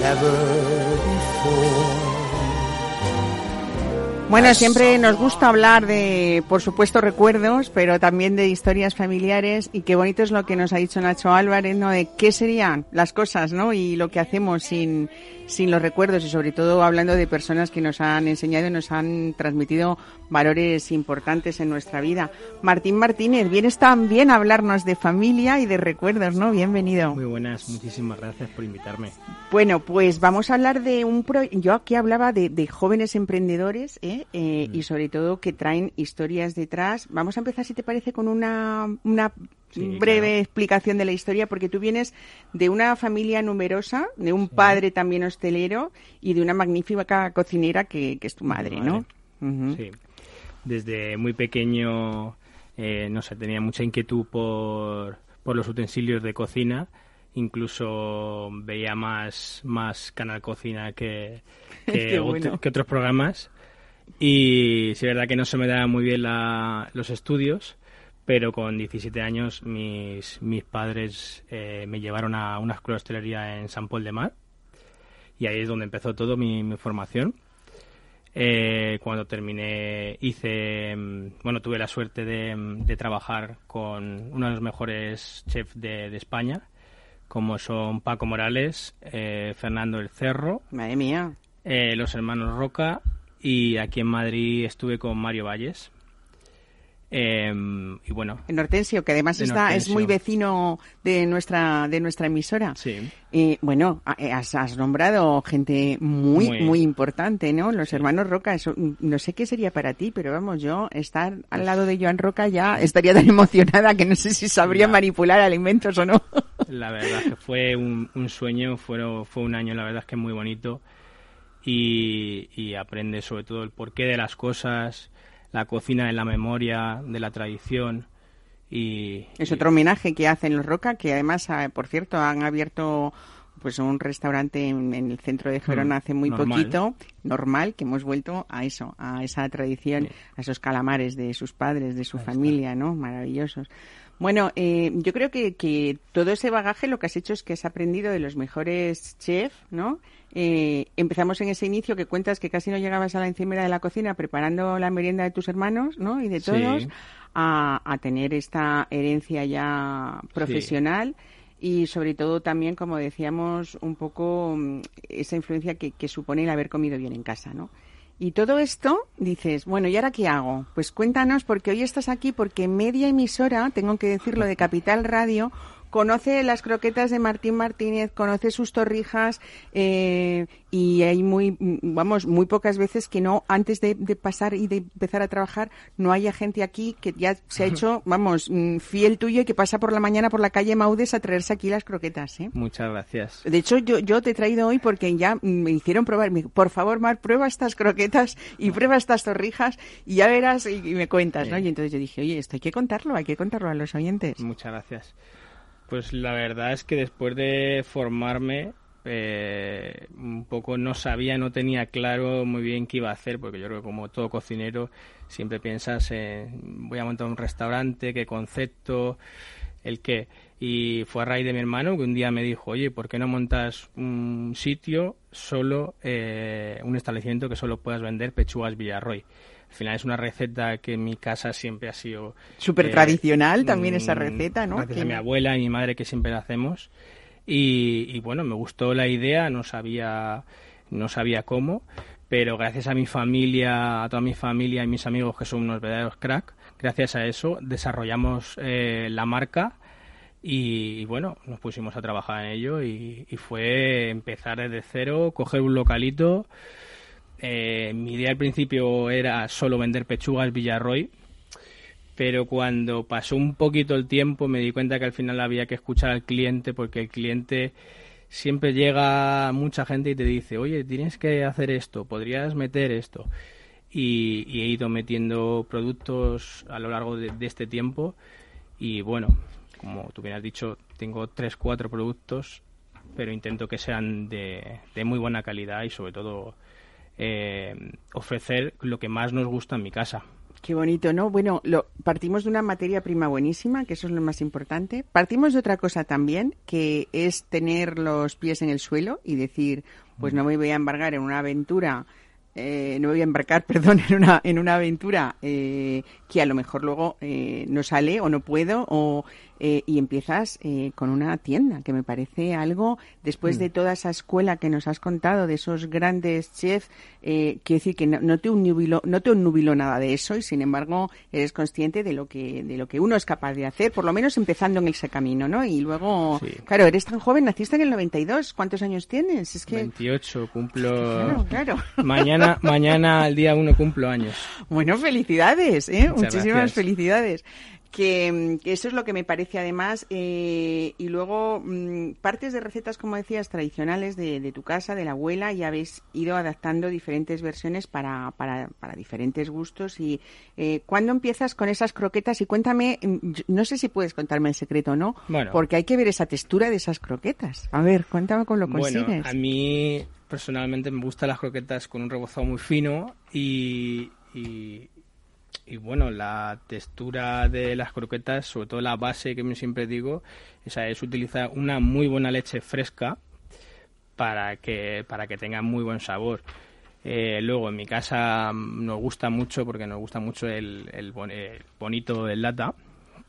Never before. Bueno, siempre nos gusta hablar de, por supuesto, recuerdos, pero también de historias familiares y qué bonito es lo que nos ha dicho Nacho Álvarez, ¿no? De qué serían las cosas, ¿no? Y lo que hacemos sin, sin los recuerdos y sobre todo hablando de personas que nos han enseñado y nos han transmitido valores importantes en nuestra vida. Martín Martínez, vienes también a hablarnos de familia y de recuerdos, ¿no? Bienvenido. Muy buenas, muchísimas gracias por invitarme. Bueno, pues vamos a hablar de un pro... Yo aquí hablaba de, de jóvenes emprendedores ¿eh? Eh, Mm. y sobre todo que traen historias detrás. Vamos a empezar, si te parece, con una, una Sí, breve claro. explicación de la historia, porque tú vienes de una familia numerosa, de un padre también hostelero y de una magnífica cocinera que, que es tu madre, ¿no? Sí. Desde muy pequeño, eh, no sé, tenía mucha inquietud por, por los utensilios de cocina. Incluso veía más, más Canal Cocina que, *laughs* bueno. que otros programas. Y sí, es verdad que no se me daban muy bien la- los estudios, pero con 17 años mis, mis padres eh, me llevaron a una escuela de hostelería en San Paul de Mar. Y ahí es donde empezó todo mi, mi formación. Eh, cuando terminé hice, mm, bueno, tuve la suerte de, mm, de trabajar con uno de los mejores chefs de, de España, como son Paco Morales, eh, Fernando El Cerro, Madre mía. eh, los hermanos Roca y aquí en Madrid estuve con Mario Valles. Eh, y bueno, En Hortensio, que además está, es muy vecino de nuestra, de nuestra emisora. sí, Eh, bueno, has, has nombrado gente muy, muy, Muy. importante, ¿no? Los hermanos Roca, eso, mm, no sé qué sería para ti, pero vamos, yo estar al lado de Joan Roca ya estaría tan *laughs* emocionada que no sé si sabría Ya. manipular alimentos o no. La verdad que fue un, un sueño, fue, fue un año, la verdad es que muy bonito. Y, y aprende sobre todo el porqué de las cosas, la cocina de la memoria, de la tradición. Y, Es otro homenaje que hacen los Roca, que además, ah, por cierto, han abierto pues un restaurante en, en el centro de Gerona Mm, hace muy normal. poquito, normal, que hemos vuelto a eso, a esa tradición, Sí. a esos calamares de sus padres, de su Ahí está. familia, ¿no? Maravillosos. Bueno, eh, yo creo que, que todo ese bagaje lo que has hecho es que has aprendido de los mejores chefs, ¿no? Eh, empezamos en ese inicio que cuentas que casi no llegabas a la encimera de la cocina preparando la merienda de tus hermanos, ¿no? Y de Sí. todos, a, a tener esta herencia ya profesional y sobre todo también, como decíamos, un poco mm, esa influencia que, que supone el haber comido bien en casa, ¿no? Y todo esto, dices, bueno, ¿y ahora qué hago? Pues cuéntanos, porque hoy estás aquí porque media emisora, tengo que decirlo, de Capital Radio, conoce las croquetas de Martín Martínez, conoce sus torrijas eh, y hay muy, vamos, muy pocas veces que no, antes de, de pasar y de empezar a trabajar, no haya gente aquí que ya se ha *laughs* hecho, vamos, mm, fiel tuyo y que pasa por la mañana por la calle Maudes a traerse aquí las croquetas, ¿eh? muchas gracias. De hecho, yo, yo te he traído hoy porque ya mm, me hicieron probar. Me por favor, Mar, prueba estas croquetas y prueba estas torrijas y ya verás y, y me cuentas, ¿no? Bien. Y entonces yo dije, oye, esto hay que contarlo, hay que contarlo a los oyentes. Muchas gracias. Pues la verdad es que después de formarme, eh, un poco no sabía, no tenía claro muy bien qué iba a hacer, porque yo creo que como todo cocinero siempre piensas en voy a montar un restaurante, qué concepto, el qué. Y fue a raíz de mi hermano que un día me dijo, oye, ¿por qué no montas un sitio solo, eh, un establecimiento que solo puedas vender pechugas Villarroy? Al final es una receta que en mi casa siempre ha sido Súper eh, tradicional también esa mm, receta, ¿no? Gracias Que a mi abuela y mi madre que siempre la hacemos. Y, y bueno, me gustó la idea, no sabía, no sabía cómo, pero gracias a mi familia, a toda mi familia y mis amigos que son unos verdaderos crack, gracias a eso desarrollamos eh, la marca y, y bueno, nos pusimos a trabajar en ello y, y fue empezar desde cero, coger un localito. Eh, mi idea al principio era solo vender pechugas Villarroy, pero cuando pasó un poquito el tiempo me di cuenta que al final había que escuchar al cliente porque el cliente siempre llega mucha gente y te dice, oye, tienes que hacer esto, podrías meter esto. Y, he ido metiendo productos a lo largo de, este tiempo y bueno, como tú bien has dicho, tengo tres, cuatro productos, pero intento que sean de muy buena calidad y sobre todo eh, ofrecer lo que más nos gusta en mi casa. Qué bonito, ¿no? Bueno, lo, partimos de una materia prima buenísima, que eso es lo más importante. Partimos de otra cosa también, que es tener los pies en el suelo y decir, pues no me voy a embargar en una aventura, eh, no me voy a embarcar, *laughs* perdón, en una, en una aventura eh, que a lo mejor luego eh, no sale o no puedo o eh, y empiezas eh, con una tienda, que me parece algo, después Mm. de toda esa escuela que nos has contado, de esos grandes chefs, eh, quiero decir que no, no te unnubiló, no te unnubiló nada de eso y sin embargo eres consciente de lo que de lo que uno es capaz de hacer, por lo menos empezando en ese camino, ¿no? Y luego, Sí. claro, eres tan joven, naciste en el 92, ¿cuántos años tienes? Es que 28, cumplo... Claro, claro. *laughs* Mañana, mañana, el día 1 cumplo años. Bueno, felicidades, ¿eh? Muchas Muchísimas gracias. felicidades. Que, mm, que eso es lo que me parece además. eh, y luego, mm, partes de recetas, como decías, tradicionales de, de tu casa, de la abuela, y habéis ido adaptando diferentes versiones para, para, para diferentes gustos. Y eh, ¿Cuándo empiezas con esas croquetas? Y cuéntame, mm, no sé si puedes contarme el secreto o no, Bueno. porque hay que ver esa textura de esas croquetas. A ver, cuéntame cómo lo consigues. Bueno, a mí personalmente me gustan las croquetas con un rebozado muy fino y, y, y, bueno, la textura de las croquetas, sobre todo la base que siempre digo, esa es utilizar una muy buena leche fresca para que, para que tenga muy buen sabor. Eh, luego en mi casa mm, nos gusta mucho, porque nos gusta mucho el, el, el bonito del lata,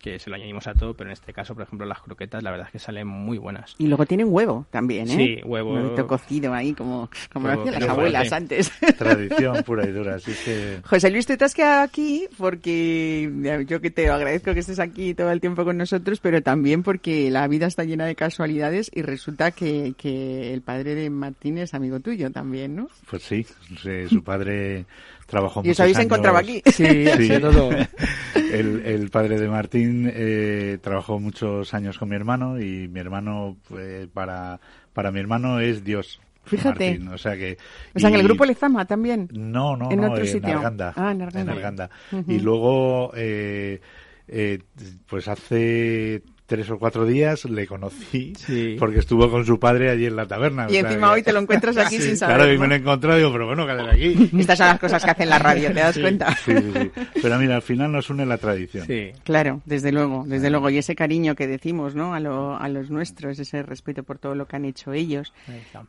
que se lo añadimos a todo, pero en este caso, por ejemplo, las croquetas, la verdad es que salen muy buenas. Y luego tienen huevo también, ¿eh? Sí, huevo. Un cocido ahí, como, como lo hacían las abuelas antes. *laughs* Tradición pura y dura, así que... José Luis, tú te has quedado aquí porque yo que te agradezco que estés aquí todo el tiempo con nosotros, pero también porque la vida está llena de casualidades y resulta que, que el padre de Martín es amigo tuyo también, ¿no? Pues sí, su padre trabajó Y os habéis años- encontrado aquí. *laughs* Sí, sido todo. *laughs* El, el padre de Martín eh, trabajó muchos años con mi hermano y mi hermano, eh, para, para mi hermano es Dios. Fíjate. Martín, o sea que... O sea, en el y- grupo Lezama también. No, no, en no, otro en sitio. Arganda. Ah, en Arganda. Arganda. Ujú. Y luego, eh, eh, pues hace tres o cuatro días le conocí Sí. porque estuvo con su padre allí en la taberna. Y encima que- hoy te lo encuentras aquí *laughs* sin saber. Claro, y me lo he encontrado y digo, pero bueno, ¿qué haces aquí? *laughs* Estas son las cosas que hacen la radio, ¿te das cuenta? Sí, sí, sí. Pero mira, al final nos une la tradición. Sí. Claro, desde luego, desde luego. Y ese cariño que decimos, ¿no? A, lo- a los nuestros, ese respeto por todo lo que han hecho ellos.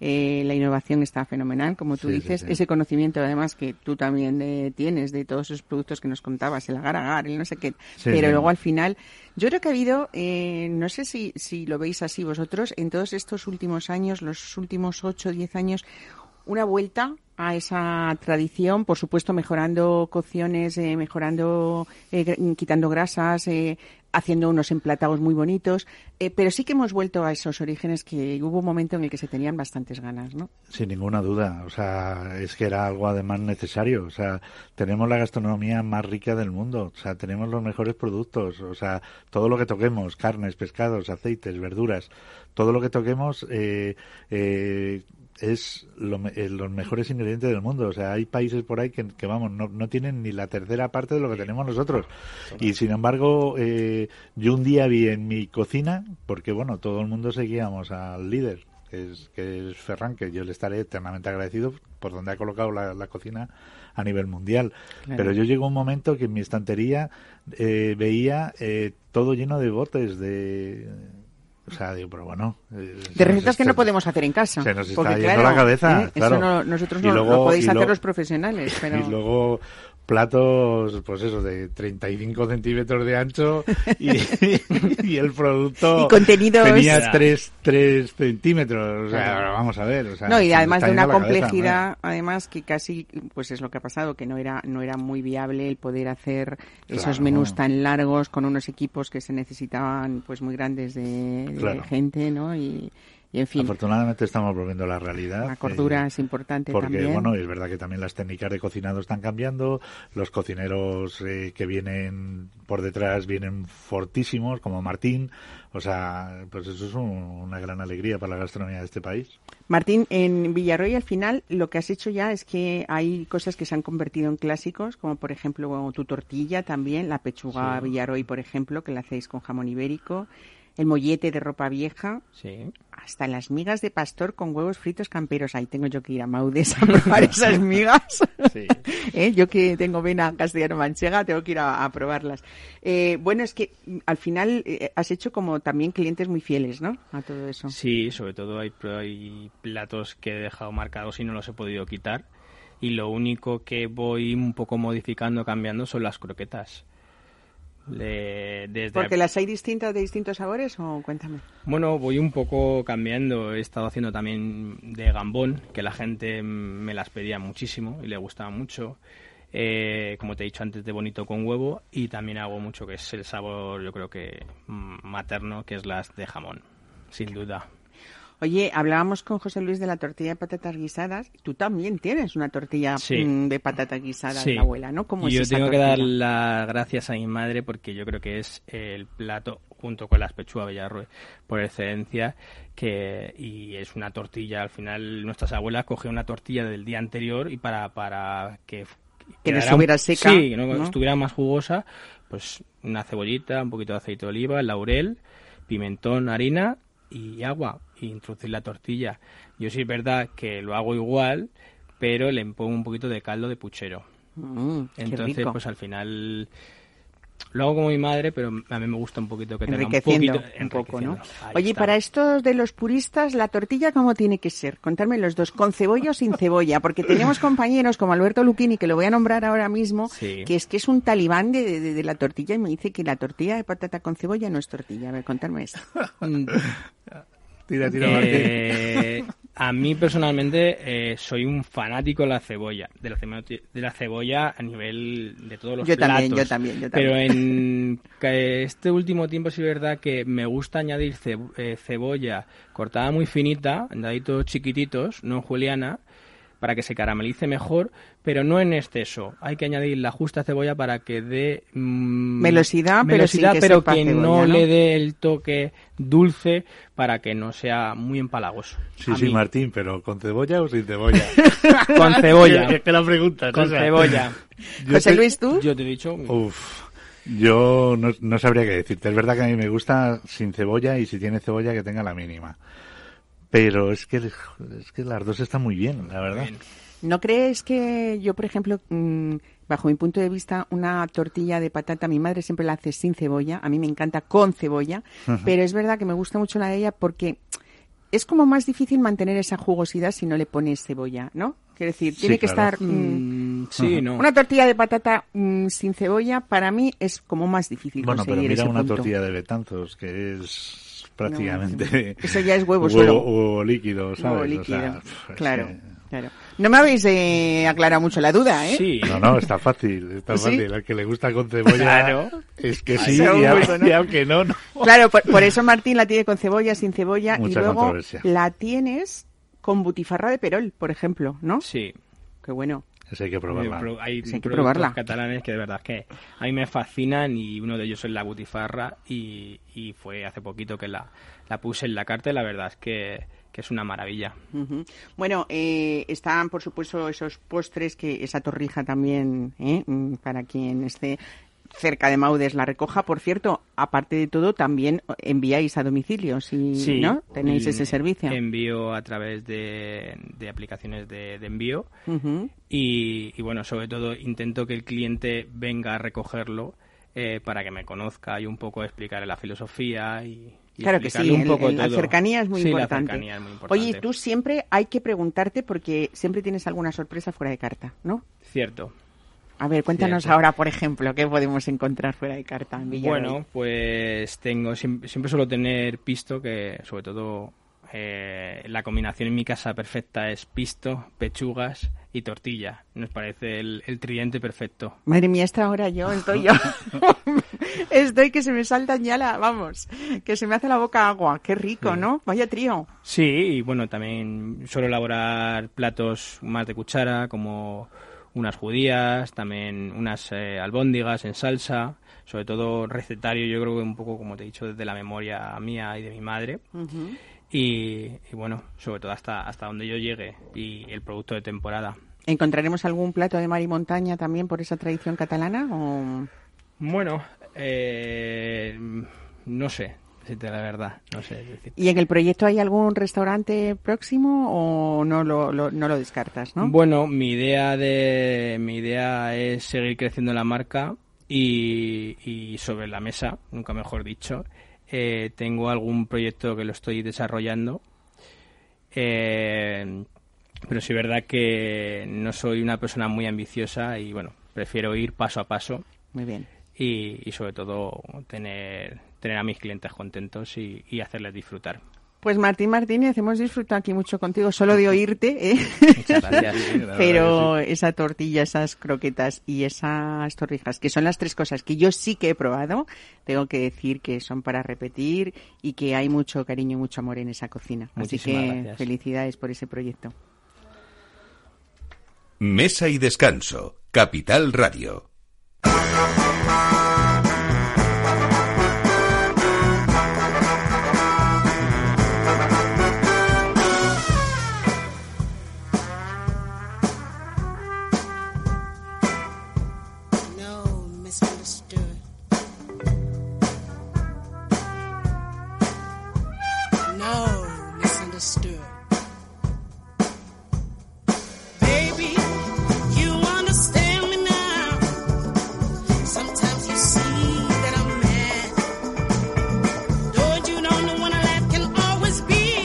Eh, la innovación está fenomenal, como tú Sí, sí, dices. sí. Ese conocimiento, además, que tú también eh, tienes de todos esos productos que nos contabas, el agar-agar, el no sé qué. Sí, Pero sí. luego, al final, yo creo que ha habido, eh, no sé si, si lo veis así vosotros, en todos estos últimos años, los últimos 8 o 10 años, una vuelta a esa tradición, por supuesto mejorando cocciones, eh, mejorando, eh, quitando grasas, eh, haciendo unos emplatados muy bonitos, eh, pero sí que hemos vuelto a esos orígenes que hubo un momento en el que se tenían bastantes ganas, ¿no? Sin ninguna duda, o sea, es que era algo además necesario, o sea, tenemos la gastronomía más rica del mundo, o sea, tenemos los mejores productos, o sea, todo lo que toquemos, carnes, pescados, aceites, verduras, todo lo que toquemos es lo eh, los mejores ingredientes del mundo, o sea, hay países por ahí que, que, vamos, no, no tienen ni la tercera parte de lo que tenemos nosotros, y sin embargo, eh, yo un día vi en mi cocina, porque bueno, todo el mundo seguíamos al líder, que es, que es Ferran, que yo le estaré eternamente agradecido por donde ha colocado la, la cocina a nivel mundial. Claro. Pero yo llegó un momento que en mi estantería eh, veía eh, todo lleno de botes de... O sea, digo, pero bueno... eh, De recetas que no podemos hacer en casa. Se nos está porque, yendo claro, la cabeza, ¿eh? claro. Eso no- nosotros Y no luego- lo podéis y hacer luego- los profesionales, *laughs* pero... Y luego platos, pues eso, de 35 centímetros de ancho y, *laughs* y el producto Y contenidos- tenía 3, 3 centímetros. O sea, vamos a ver. O sea, No, y además de una cabeza, complejidad, además que casi, pues es lo que ha pasado, que no era, no era muy viable el poder hacer esos Claro. menús tan largos con unos equipos que se necesitaban, pues muy grandes de, de Claro. gente, ¿no? Y, y en ¿no? fin, Afortunadamente estamos volviendo a la realidad. la cordura eh, es importante Porque, también. bueno, es verdad que también las técnicas de cocinado están cambiando, los cocineros eh, que vienen por detrás vienen fortísimos, como Martín, o sea, pues eso es un- una gran alegría para la gastronomía de este país. Martín, en Villarroy al final lo que has hecho ya es que hay cosas que se han convertido en clásicos, como por ejemplo tu tortilla también, la pechuga Villarroy, por ejemplo, que la hacéis con jamón ibérico, el mollete de ropa vieja, Sí. hasta las migas de pastor con huevos fritos camperos. Ahí tengo yo que ir a Maudes a probar *laughs* esas migas. Sí. *laughs* ¿Eh? Yo que tengo vena castellano-manchega, tengo que ir a, a probarlas. Eh, bueno, es que mm, al final eh, has hecho como también clientes muy fieles, ¿no? A todo eso. Sí, sobre todo hay, hay platos que he dejado marcados y no los he podido quitar. Y lo único que voy un poco modificando, cambiando, son las croquetas. Le- desde ¿Porque las hay distintas de distintos sabores o cuéntame? Bueno, voy un poco cambiando. He estado haciendo también de gambón, que la gente me las pedía muchísimo y le gustaba mucho. Eh, como te he dicho antes, de bonito con huevo. Y también hago mucho que es el sabor, yo creo que mm, materno, que es las de jamón, sin duda. Oye, hablábamos con José Luis de la tortilla de patatas guisadas. Tú también tienes una tortilla Sí. mm, de patatas guisadas, Sí. la abuela, ¿no? ¿Cómo es yo esa tengo que dar las gracias a mi madre porque yo creo que es el plato junto con las pechugas Villarroel por excelencia que y es una tortilla al final nuestras abuelas cogían una tortilla del día anterior y para para que Que no quedara- estuviera seca, sí, no, ¿no? estuviera más jugosa pues una cebollita un poquito de aceite de oliva laurel pimentón harina y agua y introducir la tortilla yo sí es verdad que lo hago igual pero le pongo un poquito de caldo de puchero Mm, entonces, pues al final lo hago como mi madre, pero a mí me gusta un poquito que tenga un enriqueciendo poquito un poco, ¿no? Ahí Oye, está. para estos de los puristas, ¿la tortilla cómo tiene que ser? Contadme los dos, ¿con cebolla o sin cebolla? Porque tenemos *laughs* compañeros como Alberto Luquini, que lo voy a nombrar ahora mismo, Sí. que es que es un talibán de, de- de la tortilla y me dice que la tortilla de patata con cebolla no es tortilla. A ver, contadme eso. *laughs* *laughs* Tira, tira, Martín. Eh, a mí personalmente eh, soy un fanático de la cebolla, de la, cemo- de la cebolla a nivel de todos los Yo platos. también, yo también, yo Pero también. en que este último tiempo sí es verdad que me gusta añadir ce- eh, cebolla cortada muy finita, en daditos chiquititos, no en juliana, para que se caramelice mejor, pero no en exceso. Hay que añadir la justa cebolla para que dé mm, Melosidad, pero que pero que cebolla, no, ¿no? le dé el toque dulce para que no sea muy empalagoso. Sí, A sí, mí. Martín, pero ¿con cebolla o sin cebolla? *laughs* Con cebolla. Es que la pregunta Con cebolla. *laughs* Yo José te- Luis, ¿tú? Yo te he dicho. Uf, yo no, no sabría qué decirte. Es verdad que a mí me gusta sin cebolla y si tiene cebolla que tenga la mínima. Pero es que, es que las dos están muy bien, la verdad. ¿No crees que yo, por ejemplo, mm, bajo mi punto de vista, una tortilla de patata, mi madre siempre la hace sin cebolla, a mí me encanta con cebolla, pero es verdad que me gusta mucho la de ella porque es como más difícil mantener esa jugosidad si no le pones cebolla, ¿no? Quiero decir, Sí, tiene que claro. estar... mm, Mm, sí, no. Una tortilla de patata mm, sin cebolla para mí es como más difícil Bueno, pero conseguir mira ese una punto. tortilla de Betanzos, que es prácticamente... Eso ya es huevo huevo, solo. huevo líquido, ¿sabes? Huevo O líquido, sea, pf, es claro, claro. No me habéis eh, aclarado mucho la duda, ¿eh? Sí. No, no, está fácil, está ¿Sí? fácil. Al que le gusta con cebolla Claro. es que sí, y, al- ¿no? y aunque no, no. Claro, por, por eso Martín la tiene con cebolla, sin cebolla, y luego la tienes con butifarra de perol, por ejemplo, ¿no? Sí. Qué bueno. Eso hay que probarla. Pro- Hay Sí, hay que productos probarla. catalanes que de verdad que a mí me fascinan y uno de ellos es la butifarra y, y fue hace poquito que la, la puse en la carta y la verdad es que, que es una maravilla. Bueno, eh, están, por supuesto, esos postres, que esa torrija también, ¿eh? Mm, para quien esté cerca de Maudes la recoja. Por cierto, aparte de todo, también enviáis a domicilio, si Sí, ¿no? Tenéis en- ese servicio. Envío a través de, de aplicaciones de, de envío y, y, bueno, sobre todo intento que el cliente venga a recogerlo eh, para que me conozca y un poco explicarle la filosofía y, Claro que sí, un el- poco el- la todo. cercanía es muy Sí, importante. la cercanía es muy importante. Oye, tú siempre hay que preguntarte porque siempre tienes alguna sorpresa fuera de carta, ¿no? Cierto. A ver, cuéntanos Cierto. ahora, por ejemplo, qué podemos encontrar fuera de carta en Villarroel. Bueno, pues tengo siempre, siempre suelo tener pisto, que sobre todo eh, la combinación en mi casa perfecta es pisto, pechugas y tortilla. Nos parece el, el tridente perfecto. Madre mía, esta hora yo estoy yo. *laughs* estoy que se me saltan ya la, vamos, que se me hace la boca agua. Qué rico, ¿no? Vaya trío. Sí, y bueno, también suelo elaborar platos más de cuchara, como unas judías, también unas eh, albóndigas en salsa, sobre todo recetario, yo creo que un poco, como te he dicho, desde la memoria mía y de mi madre. y, y bueno, sobre todo hasta, hasta donde yo llegue y el producto de temporada. ¿Encontraremos algún plato de mar y montaña también por esa tradición catalana? O... Bueno, eh, no sé, decirte la verdad, no sé. ¿Y en el proyecto hay algún restaurante próximo o no lo, lo- no lo descartas, no? Bueno, mi idea de mi idea es seguir creciendo la marca y, y sobre la mesa, nunca mejor dicho, eh, tengo algún proyecto que lo estoy desarrollando. Eh, pero sí es verdad que no soy una persona muy ambiciosa y bueno, prefiero ir paso a paso. Muy bien. y, y sobre todo tener, tener a mis clientes contentos y, y hacerles disfrutar. Pues Martín Martínez, hemos disfrutado aquí mucho contigo, solo de oírte, ¿eh? Muchas gracias. *laughs* Pero esa tortilla, esas croquetas y esas torrijas, que son las tres cosas que yo sí que he probado, tengo que decir que son para repetir y que hay mucho cariño y mucho amor en esa cocina. Así Muchísimas que gracias. felicidades por ese proyecto. Mesa y descanso. Capital Radio.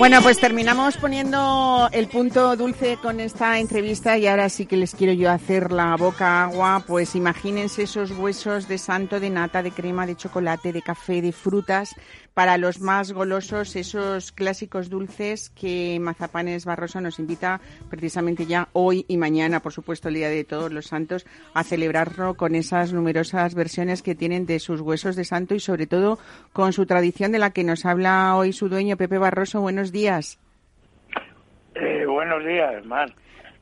Bueno, pues terminamos poniendo el punto dulce con esta entrevista y ahora sí que les quiero yo hacer la boca agua. Pues imagínense esos huesos de santo, de nata, de crema, de chocolate, de café, de frutas. Para los más golosos, esos clásicos dulces que Mazapanes Barroso nos invita precisamente ya hoy y mañana, por supuesto, el Día de Todos los Santos, a celebrarlo con esas numerosas versiones que tienen de sus huesos de santo y sobre todo con su tradición de la que nos habla hoy su dueño, Pepe Barroso. Buenos días. Eh, buenos días, Mar.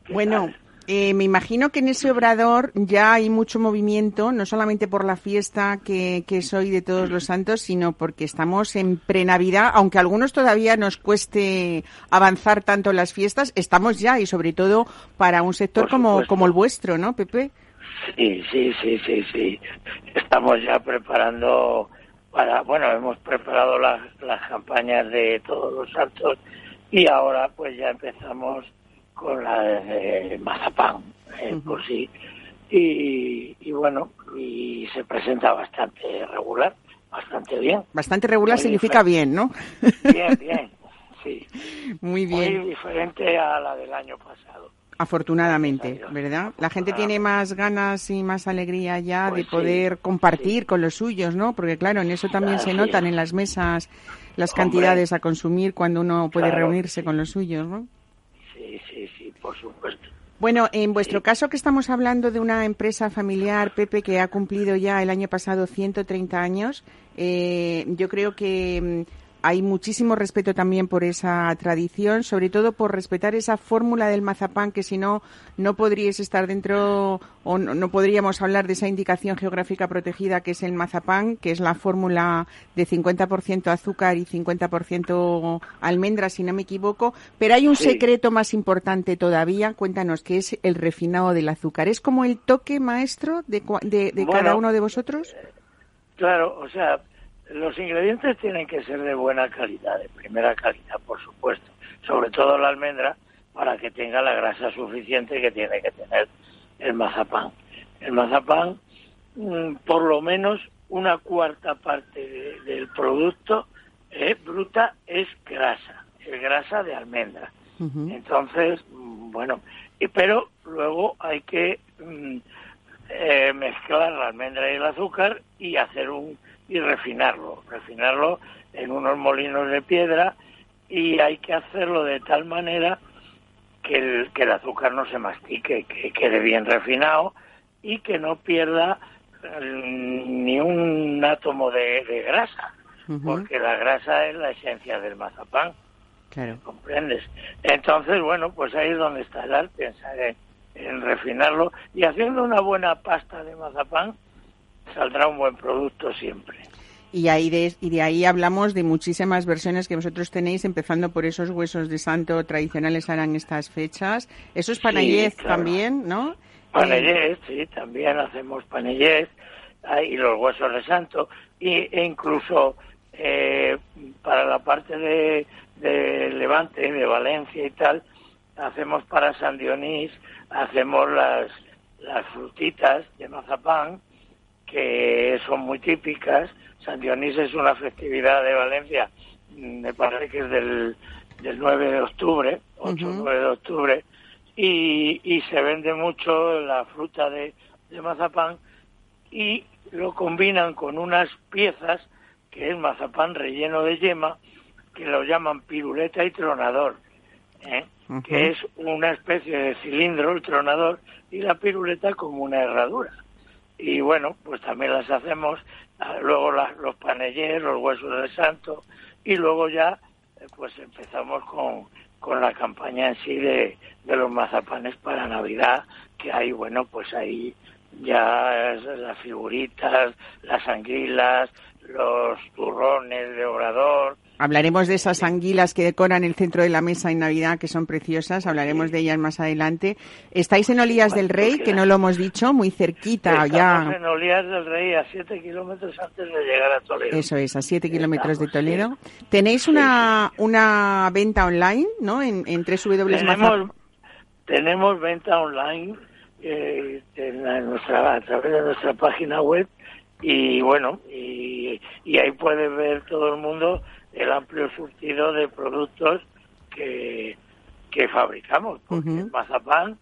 ¿Qué Bueno, tal? Eh, me imagino que en ese obrador ya hay mucho movimiento, no solamente por la fiesta que, que es hoy de Todos los Santos, sino porque estamos en prenavidad, aunque a algunos todavía nos cueste avanzar tanto en las fiestas, estamos ya y sobre todo para un sector como, como el vuestro, ¿no, Pepe? Sí, sí, sí, sí, sí. Estamos ya preparando para, bueno, hemos preparado las, las campañas de todos los santos y ahora pues ya empezamos con la de mazapán, eh, por sí. Y, y bueno, y se presenta bastante regular, bastante bien. Bastante regular Muy significa bien, ¿no? Bien, bien, sí. *laughs* Muy bien. Muy diferente a la del año pasado. Afortunadamente. ¿verdad? La gente tiene más ganas y más alegría ya Pues de sí, poder compartir sí. con los suyos, ¿no? Porque claro, en eso también se notan en las mesas las Hombre. cantidades a consumir cuando uno puede Claro, reunirse con los suyos, ¿no? Por supuesto. Bueno, en vuestro caso que estamos hablando de una empresa familiar, Pepe, que ha cumplido ya el año pasado 130 años, eh, yo creo que mm, hay muchísimo respeto también por esa tradición, sobre todo por respetar esa fórmula del mazapán, que si no, no podríais estar dentro o no, no podríamos hablar de esa indicación geográfica protegida que es el mazapán, que es la fórmula de 50% azúcar y 50% almendra, si no me equivoco. Pero hay un Sí. secreto más importante todavía, cuéntanos, que es el refinado del azúcar. ¿Es como el toque maestro de, de, de cada uno de vosotros? Claro, o sea, los ingredientes tienen que ser de buena calidad, de primera calidad, por supuesto. Sobre todo la almendra, para que tenga la grasa suficiente que tiene que tener el mazapán. El mazapán, mm, por lo menos una cuarta parte de- del producto eh, bruta es grasa, es grasa de almendra. Entonces, mm, bueno, y, pero luego hay que mm, eh, mezclar la almendra y el azúcar y hacer un y refinarlo, refinarlo en unos molinos de piedra y hay que hacerlo de tal manera que el, que el azúcar no se mastique, que quede bien refinado y que no pierda mm, ni un átomo de, de grasa, porque la grasa es la esencia del mazapán. Claro. ¿comprendes? Entonces, bueno, pues ahí es donde está el arte, en, en refinarlo y haciendo una buena pasta de mazapán saldrá un buen producto siempre. Y ahí de, y de ahí hablamos de muchísimas versiones que vosotros tenéis, empezando por esos huesos de santo tradicionales en estas fechas. Eso es claro. también, ¿no? Eh, Panellés, sí, también hacemos panellés ah, y los huesos de santo y, e incluso eh, para la parte de, de Levante, de Valencia y tal, hacemos para San Dionís, hacemos las, las frutitas de mazapán que son muy típicas. San Dionís es una festividad de Valencia, mm, me parece que es del, del 9 de octubre, 8 o Ujú. 9 de octubre, y, y se vende mucho la fruta de, de mazapán y lo combinan con unas piezas que es mazapán relleno de yema, que lo llaman piruleta y tronador, ¿eh? Que es una especie de cilindro, el tronador, y la piruleta como una herradura. Y bueno, pues también las hacemos, ah, luego las- los panellés, los huesos de santo, y luego ya eh, pues empezamos con, con la campaña en sí de, de los mazapanes para Navidad, que hay, bueno, pues ahí ya las figuritas, las anguilas, los turrones de obrador, Hablaremos de esas anguilas que decoran el centro de la mesa en Navidad, que son preciosas. Hablaremos de ellas más adelante. Estáis en Olías del Rey, que no lo hemos dicho, muy cerquita Estamos ya. en Olías del Rey a 7 kilómetros antes de llegar a Toledo. Eso es, a 7 kilómetros de Toledo. Tenéis una, una venta online, ¿no? En, en Tenemos, tenemos venta online eh, en, la- en nuestra, a través de nuestra página web y bueno, y, y ahí puede ver todo el mundo el amplio surtido de productos que, que fabricamos. Porque en Mazapán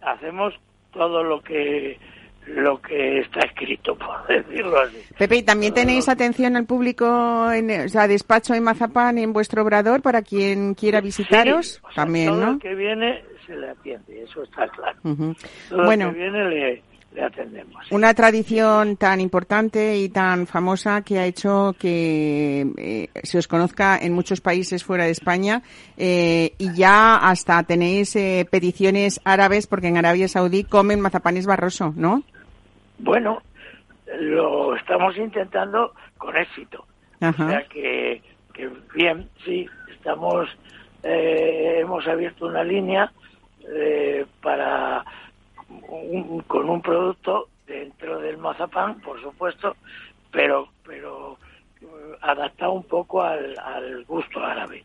hacemos todo lo que lo que está escrito, *laughs* por decirlo así. Pepe, ¿y también Todo tenéis atención al público, en, o sea, despacho en Mazapán en vuestro obrador para quien quiera visitaros? Sí, o sea, también, todo ¿no? el que viene se le atiende, eso está claro. Todo Bueno. el que viene le, le atendemos. sí. Una tradición tan importante y tan famosa que ha hecho que eh, se os conozca en muchos países fuera de España eh, y ya hasta tenéis eh, peticiones árabes porque en Arabia Saudí comen mazapanes barroso, ¿no? Bueno, lo estamos intentando con éxito. Ajá. O sea que, que bien, sí, estamos, eh, hemos abierto una línea para un- con un producto dentro del mazapán, por supuesto, pero pero eh, adaptado un poco al, al gusto árabe.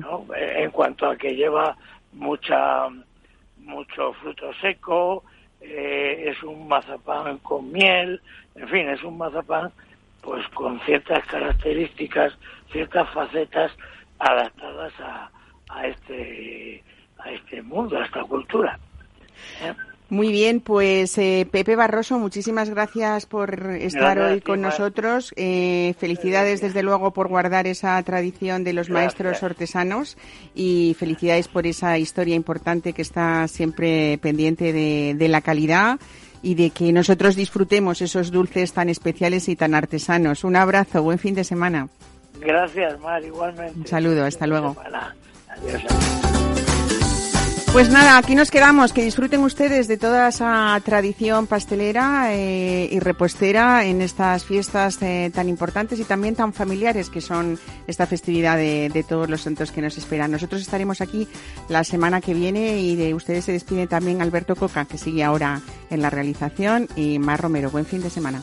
¿no? En cuanto a que lleva mucha mucho fruto seco, eh, es un mazapán con miel, en fin, es un mazapán pues con ciertas características, ciertas facetas adaptadas a, a este a este mundo, a esta cultura. ¿eh? Muy bien, pues eh, Pepe Barroso, muchísimas gracias por estar Gracias, hoy con nosotros. Eh, felicidades desde luego por guardar esa tradición de los maestros artesanos y felicidades por esa historia importante que está siempre pendiente de, de la calidad y de que nosotros disfrutemos esos dulces tan especiales y tan artesanos. Un abrazo, buen fin de semana. Gracias, Mar, igualmente. Un saludo, hasta luego. Adiós. Pues nada, aquí nos quedamos. Que disfruten ustedes de toda esa tradición pastelera eh, y repostera en estas fiestas eh, tan importantes y también tan familiares que son esta festividad de, todos los santos que nos esperan. Nosotros estaremos aquí la semana que viene y de ustedes se despide también Alberto Coca, que sigue ahora en la realización, y Mar Romero. Buen fin de semana.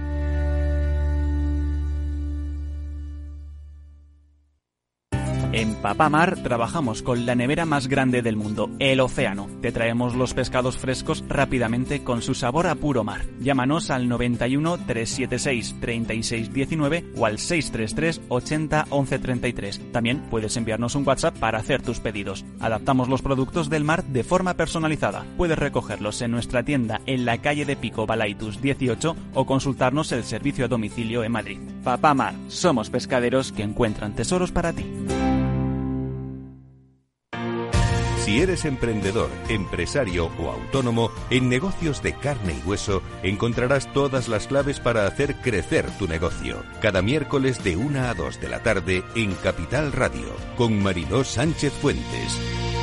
En Papamar trabajamos con la nevera más grande del mundo, el océano. Te traemos los pescados frescos rápidamente con su sabor a puro mar. Llámanos al 91 376 3619 o al 633 80 11 33. También puedes enviarnos un WhatsApp para hacer tus pedidos. Adaptamos los productos del mar de forma personalizada. Puedes recogerlos en nuestra tienda en la calle de Pico Balaitus 18 o consultarnos el servicio a domicilio en Madrid. Papamar, somos pescaderos que encuentran tesoros para ti. Si eres emprendedor, empresario o autónomo, en negocios de carne y hueso encontrarás todas las claves para hacer crecer tu negocio. Cada miércoles de 1 a 2 de la tarde en Capital Radio, con Mariló Sánchez Fuentes.